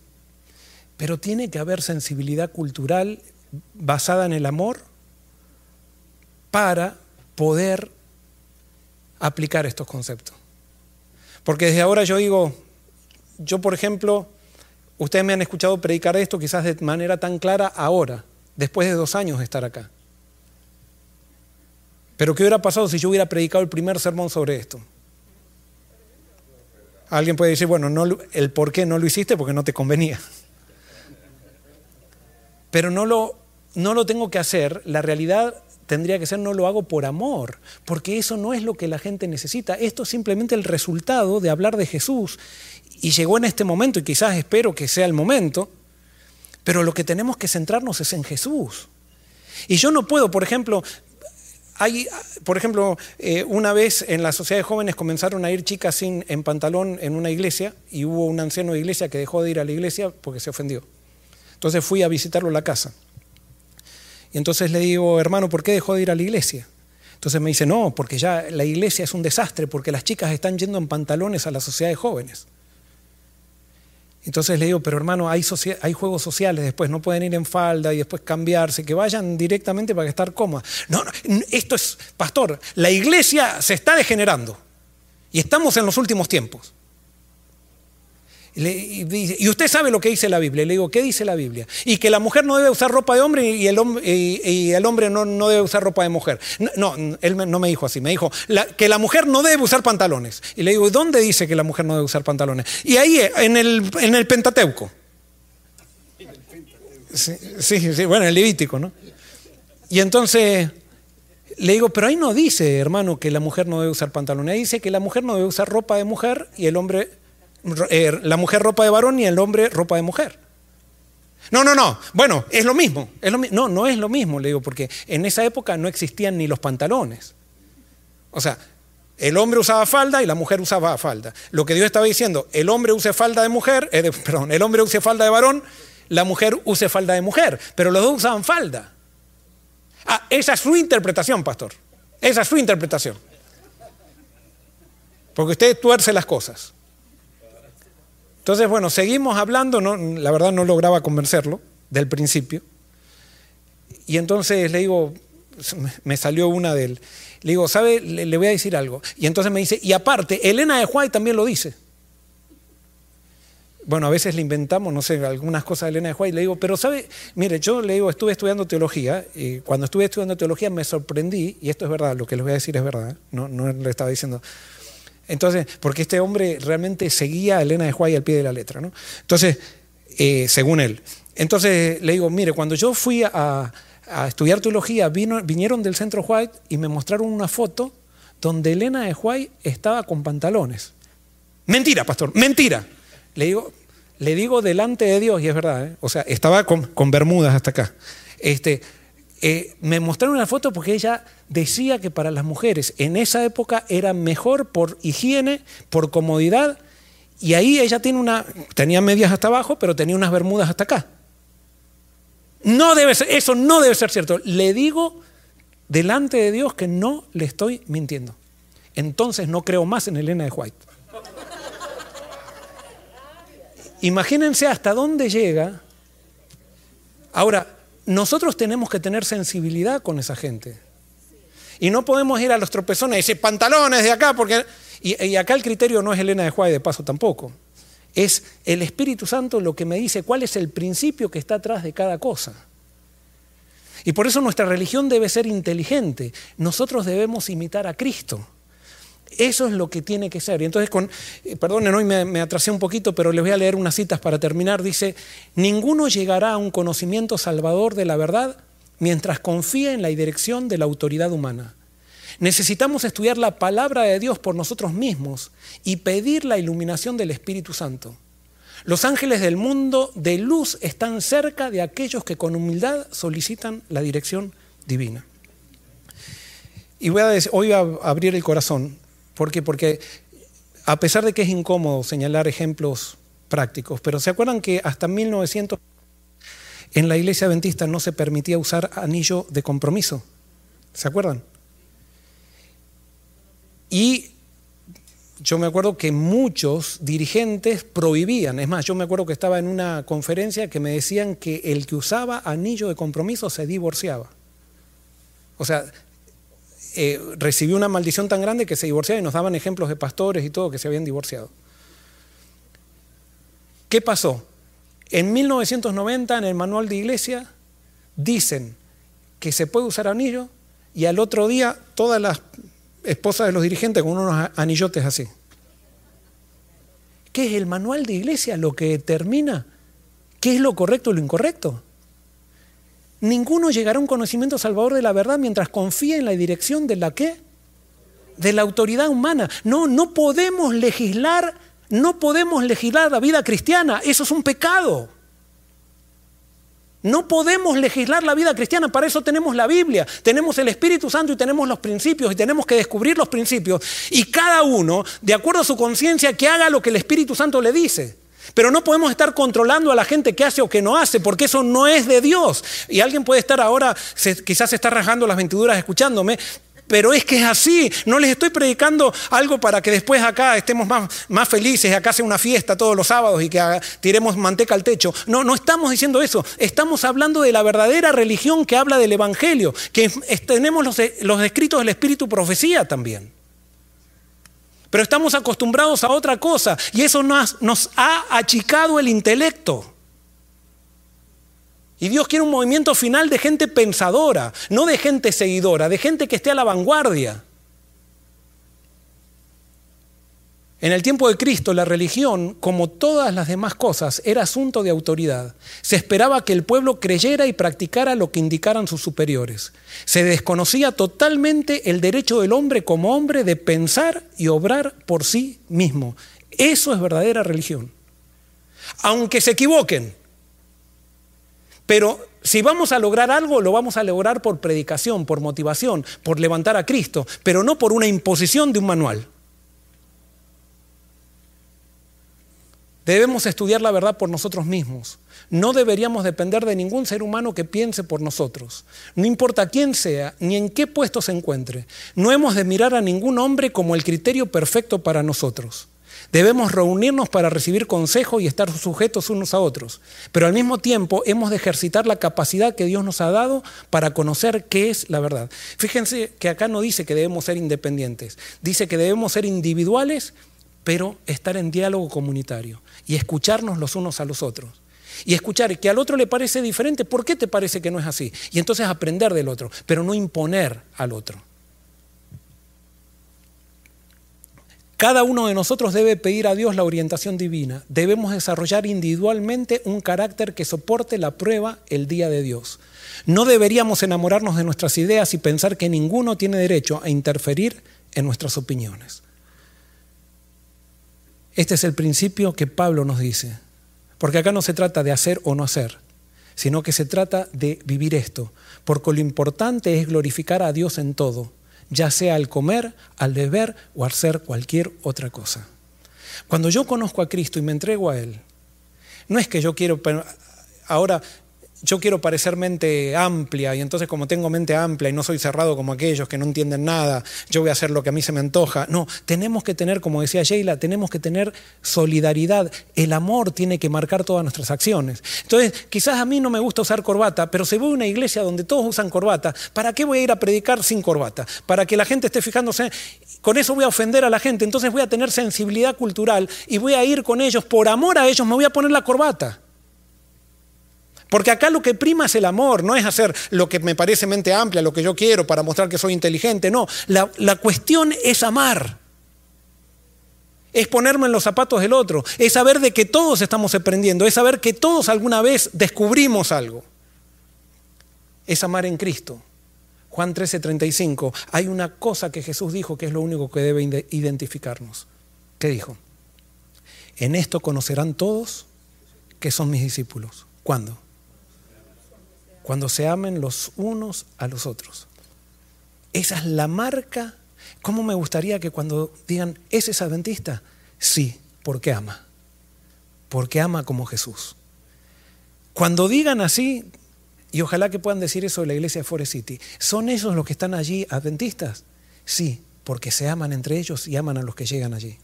pero tiene que haber sensibilidad cultural basada en el amor para poder aplicar estos conceptos. Porque desde ahora yo digo, yo por ejemplo, ustedes me han escuchado predicar esto quizás de manera tan clara ahora, después de dos años de estar acá. Pero ¿qué hubiera pasado si yo hubiera predicado el primer sermón sobre esto? Alguien puede decir, bueno, no, el por qué no lo hiciste porque no te convenía. Pero no lo, no lo tengo que hacer, la realidad tendría que ser no lo hago por amor, porque eso no es lo que la gente necesita. Esto es simplemente el resultado de hablar de Jesús. Y llegó en este momento, y quizás espero que sea el momento, pero lo que tenemos que centrarnos es en Jesús. Y yo no puedo, por ejemplo, hay, por ejemplo, eh, una vez en la sociedad de jóvenes comenzaron a ir chicas sin, en pantalón en una iglesia y hubo un anciano de iglesia que dejó de ir a la iglesia porque se ofendió. Entonces fui a visitarlo a la casa. Y entonces le digo, hermano, ¿por qué dejó de ir a la iglesia? Entonces me dice, no, porque ya la iglesia es un desastre, porque las chicas están yendo en pantalones a la sociedad de jóvenes. Entonces le digo, pero hermano, hay, juegos sociales después, no pueden ir en falda y después cambiarse, que vayan directamente para estar cómodas. No, no, esto es, pastor, la iglesia se está degenerando y estamos en los últimos tiempos. Y, usted sabe lo que dice la Biblia. Le digo, ¿qué dice la Biblia? Y que la mujer no debe usar ropa de hombre y el, y el hombre no, no, debe usar ropa de mujer. No, él no me dijo así. Me dijo que la mujer no debe usar pantalones. Y le digo, ¿dónde dice que la mujer no debe usar pantalones? Y ahí, en el, en el Pentateuco. Sí, sí, sí, bueno, el Levítico, ¿no? Y entonces le digo, pero ahí no dice, hermano, que la mujer no debe usar pantalones. Ahí dice que la mujer no debe usar ropa de mujer y el hombre eh, la mujer ropa de varón y el hombre ropa de mujer. No, no, no. Bueno, es lo mismo. no, no es lo mismo, le digo, porque en esa época no existían ni los pantalones. O sea, el hombre usaba falda y la mujer usaba falda. Lo que Dios estaba diciendo, el hombre use falda de mujer, eh, perdón, el hombre use falda de varón, la mujer use falda de mujer, pero los dos usaban falda. Ah, esa es su interpretación, pastor. Esa es su interpretación. Porque usted tuerce las cosas. Entonces, bueno, seguimos hablando, no, la verdad no lograba convencerlo del principio. Y entonces le digo, me salió una de él. Le digo, ¿sabe? Le, voy a decir algo. Y entonces me dice, y aparte, Elena de White también lo dice. Bueno, a veces le inventamos, no sé, algunas cosas de Elena de White. Le digo, pero ¿sabe? Mire, yo le digo, estuve estudiando teología. Y cuando estuve estudiando teología me sorprendí, y esto es verdad, lo que les voy a decir es verdad, no, no le estaba diciendo. Entonces, porque este hombre realmente seguía a Elena de White al pie de la letra, ¿no? Entonces, eh, según él. Entonces le digo, mire, cuando yo fui a, estudiar teología, vinieron del centro White y me mostraron una foto donde Elena de White estaba con pantalones. Mentira, pastor, mentira. Le digo, le digo delante de Dios, y es verdad, ¿eh? o sea, estaba con, con bermudas hasta acá. Este, eh, me mostraron una foto porque ella decía que para las mujeres en esa época era mejor por higiene, por comodidad, y ahí ella tiene una, tenía medias hasta abajo, pero tenía unas bermudas hasta acá. No debe ser, eso no debe ser cierto. Le digo delante de Dios que no le estoy mintiendo. Entonces no creo más en Elena de White. Imagínense hasta dónde llega. Ahora, nosotros tenemos que tener sensibilidad con esa gente. Y no podemos ir a los tropezones y decir pantalones de acá, porque. Y, acá el criterio no es Elena de Juárez de paso tampoco. Es el Espíritu Santo lo que me dice cuál es el principio que está atrás de cada cosa. Y por eso nuestra religión debe ser inteligente. Nosotros debemos imitar a Cristo. Eso es lo que tiene que ser. Y entonces, con, eh, perdonen, hoy me, me, atrasé un poquito, pero les voy a leer unas citas para terminar. Dice, ninguno llegará a un conocimiento salvador de la verdad mientras confíe en la dirección de la autoridad humana. Necesitamos estudiar la palabra de Dios por nosotros mismos y pedir la iluminación del Espíritu Santo. Los ángeles del mundo de luz están cerca de aquellos que con humildad solicitan la dirección divina. Y voy a abrir el corazón. ¿Por qué? Porque a pesar de que es incómodo señalar ejemplos prácticos, pero ¿se acuerdan que hasta 1900 en la iglesia adventista no se permitía usar anillo de compromiso? ¿Se acuerdan? Y yo me acuerdo que muchos dirigentes prohibían, es más, yo me acuerdo que estaba en una conferencia que me decían que el que usaba anillo de compromiso se divorciaba. O sea, eh, recibió una maldición tan grande que se divorciaba y nos daban ejemplos de pastores y todo que se habían divorciado. ¿Qué pasó? En 1990 en el manual de iglesia dicen que se puede usar anillo y al otro día todas las esposa de los dirigentes con unos anillotes así. ¿Qué es el manual de iglesia lo que determina qué es lo correcto y lo incorrecto? Ninguno llegará a un conocimiento salvador de la verdad mientras confía en la dirección de la qué? De la autoridad humana. No, no podemos legislar, no podemos legislar la vida cristiana. Eso es un pecado. No podemos legislar la vida cristiana, para eso tenemos la Biblia, tenemos el Espíritu Santo y tenemos los principios y tenemos que descubrir los principios y cada uno, de acuerdo a su conciencia, que haga lo que el Espíritu Santo le dice. Pero no podemos estar controlando a la gente que hace o que no hace, porque eso no es de Dios. Y alguien puede estar ahora, quizás se está rajando las ventiduras escuchándome, pero es que es así. No les estoy predicando algo para que después acá estemos más, más felices, acá sea una fiesta todos los sábados y que tiremos manteca al techo. No, no estamos diciendo eso. Estamos hablando de la verdadera religión que habla del Evangelio, que tenemos los, los escritos del Espíritu Profecía también. Pero estamos acostumbrados a otra cosa y eso nos, ha achicado el intelecto. Y Dios quiere un movimiento final de gente pensadora, no de gente seguidora, de gente que esté a la vanguardia. En el tiempo de Cristo la religión, como todas las demás cosas, era asunto de autoridad. Se esperaba que el pueblo creyera y practicara lo que indicaran sus superiores. Se desconocía totalmente el derecho del hombre como hombre de pensar y obrar por sí mismo. Eso es verdadera religión. Aunque se equivoquen, pero si vamos a lograr algo, lo vamos a lograr por predicación, por motivación, por levantar a Cristo, pero no por una imposición de un manual. Debemos estudiar la verdad por nosotros mismos. No deberíamos depender de ningún ser humano que piense por nosotros. No importa quién sea ni en qué puesto se encuentre. No hemos de mirar a ningún hombre como el criterio perfecto para nosotros. Debemos reunirnos para recibir consejo y estar sujetos unos a otros, pero al mismo tiempo hemos de ejercitar la capacidad que Dios nos ha dado para conocer qué es la verdad. Fíjense que acá no dice que debemos ser independientes, dice que debemos ser individuales, pero estar en diálogo comunitario y escucharnos los unos a los otros. Y escuchar que al otro le parece diferente, ¿por qué te parece que no es así? Y entonces aprender del otro, pero no imponer al otro. Cada uno de nosotros debe pedir a Dios la orientación divina. Debemos desarrollar individualmente un carácter que soporte la prueba el día de Dios. No deberíamos enamorarnos de nuestras ideas y pensar que ninguno tiene derecho a interferir en nuestras opiniones. Este es el principio que Pablo nos dice. Porque acá no se trata de hacer o no hacer, sino que se trata de vivir esto. Porque lo importante es glorificar a Dios en todo ya sea al comer, al beber o al hacer cualquier otra cosa. Cuando yo conozco a Cristo y me entrego a Él, no es que yo quiero, ahora yo quiero parecer mente amplia y entonces como tengo mente amplia y no soy cerrado como aquellos que no entienden nada, yo voy a hacer lo que a mí se me antoja. No, tenemos que tener, como decía Sheila, tenemos que tener solidaridad. El amor tiene que marcar todas nuestras acciones. Entonces, quizás a mí no me gusta usar corbata, pero si voy a una iglesia donde todos usan corbata, ¿para qué voy a ir a predicar sin corbata? Para que la gente esté fijándose, con eso voy a ofender a la gente, entonces voy a tener sensibilidad cultural y voy a ir con ellos, por amor a ellos me voy a poner la corbata. Porque acá lo que prima es el amor, no es hacer lo que me parece mente amplia, lo que yo quiero para mostrar que soy inteligente, no. La, la, cuestión es amar. Es ponerme en los zapatos del otro, es saber de que todos estamos aprendiendo, es saber que todos alguna vez descubrimos algo. Es amar en Cristo. Juan 13:35, hay una cosa que Jesús dijo que es lo único que debe identificarnos. ¿Qué dijo? En esto conocerán todos que son mis discípulos. ¿Cuándo? Cuando se amen los unos a los otros. Esa es la marca. ¿Cómo me gustaría que cuando digan, ¿ese es adventista? Sí, porque ama. Porque ama como Jesús. Cuando digan así, y ojalá que puedan decir eso de la iglesia de Forest City, ¿son esos los que están allí adventistas? Sí, porque se aman entre ellos y aman a los que llegan allí.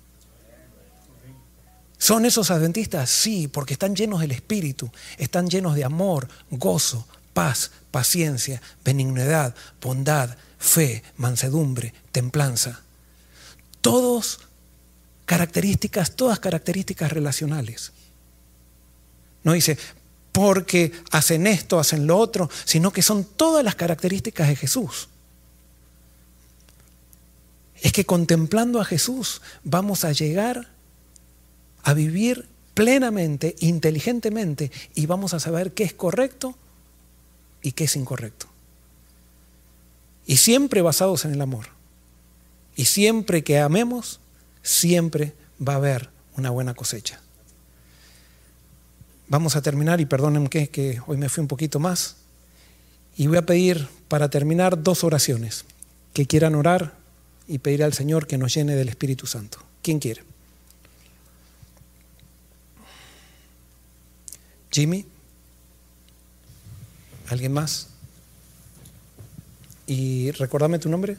¿Son esos adventistas? Sí, porque están llenos del Espíritu, están llenos de amor, gozo, paz, paciencia, benignidad, bondad, fe, mansedumbre, templanza. Todos características, todas características relacionales. No dice, porque hacen esto, hacen lo otro, sino que son todas las características de Jesús. Es que contemplando a Jesús vamos a llegar a vivir plenamente, inteligentemente, y vamos a saber qué es correcto y qué es incorrecto. Y siempre basados en el amor. Y siempre que amemos, siempre va a haber una buena cosecha. Vamos a terminar, y perdonen que, que hoy me fui un poquito más, y voy a pedir para terminar dos oraciones, que quieran orar y pedir al Señor que nos llene del Espíritu Santo. ¿Quién quiere? Jimmy. ¿Alguien más? Y recordame tu nombre.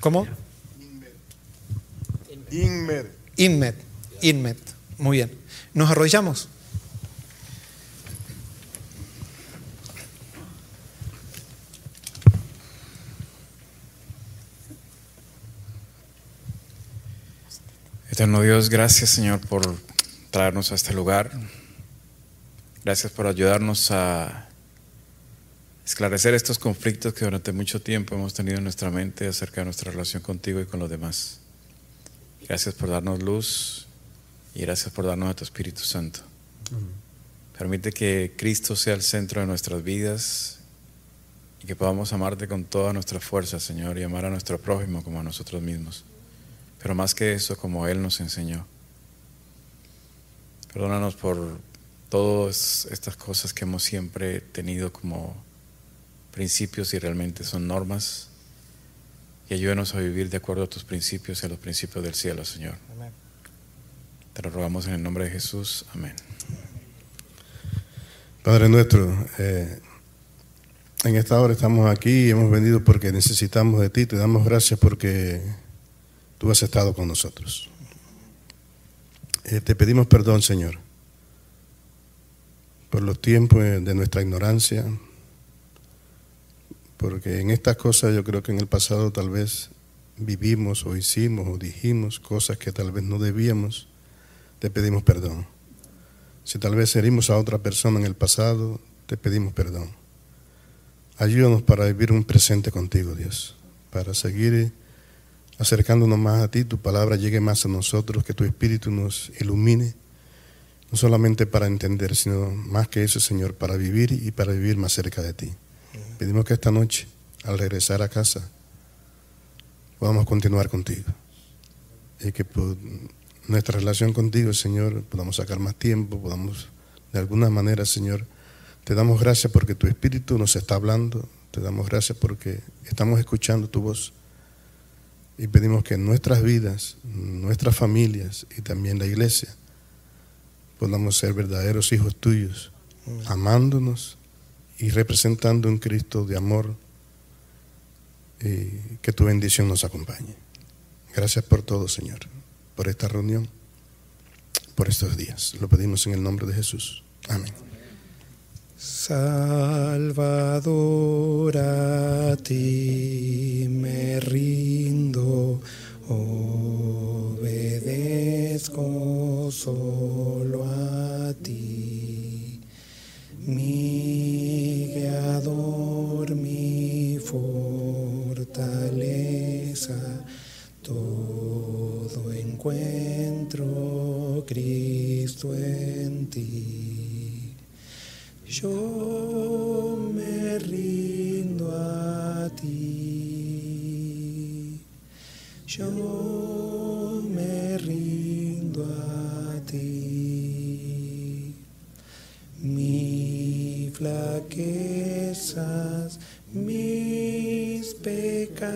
¿Cómo? Inmer. Inmet. Inmet. Muy bien. Nos arrodillamos. Eterno Dios, gracias Señor por traernos a este lugar. Gracias por ayudarnos a esclarecer estos conflictos que durante mucho tiempo hemos tenido en nuestra mente acerca de nuestra relación contigo y con los demás. Gracias por darnos luz y gracias por darnos a tu Espíritu Santo. Permite que Cristo sea el centro de nuestras vidas y que podamos amarte con toda nuestra fuerza, Señor, y amar a nuestro prójimo como a nosotros mismos. Pero más que eso, como Él nos enseñó. Perdónanos por todas estas cosas que hemos siempre tenido como principios y realmente son normas. Y ayúdanos a vivir de acuerdo a tus principios y a los principios del cielo, Señor. Te lo rogamos en el nombre de Jesús. Amén. Padre nuestro, eh, en esta hora estamos aquí y hemos venido porque necesitamos de ti. Te damos gracias porque tú has estado con nosotros. Eh, te pedimos perdón, Señor, por los tiempos de nuestra ignorancia, porque en estas cosas yo creo que en el pasado tal vez vivimos o hicimos o dijimos cosas que tal vez no debíamos, te pedimos perdón. Si tal vez herimos a otra persona en el pasado, te pedimos perdón. Ayúdanos para vivir un presente contigo, Dios, para seguir acercándonos más a ti, tu palabra llegue más a nosotros, que tu espíritu nos ilumine, no solamente para entender, sino más que eso, Señor, para vivir y para vivir más cerca de ti. Pedimos que esta noche, al regresar a casa, podamos continuar contigo. Y que por nuestra relación contigo, Señor, podamos sacar más tiempo, podamos, de alguna manera, Señor, te damos gracias porque tu Espíritu nos está hablando, te damos gracias porque estamos escuchando tu voz. Y pedimos que en nuestras vidas, nuestras familias y también la iglesia, podamos ser verdaderos hijos tuyos, amándonos y representando un Cristo de amor que tu bendición nos acompañe. Gracias por todo, Señor, por esta reunión, por estos días. Lo pedimos en el nombre de Jesús. Amén. Salvador, a ti me rindo, obedezco solo a ti, mi mi fortaleza, todo encuentro Cristo en ti. Yo me rindo a ti. Yo flaquezas, mis pecados,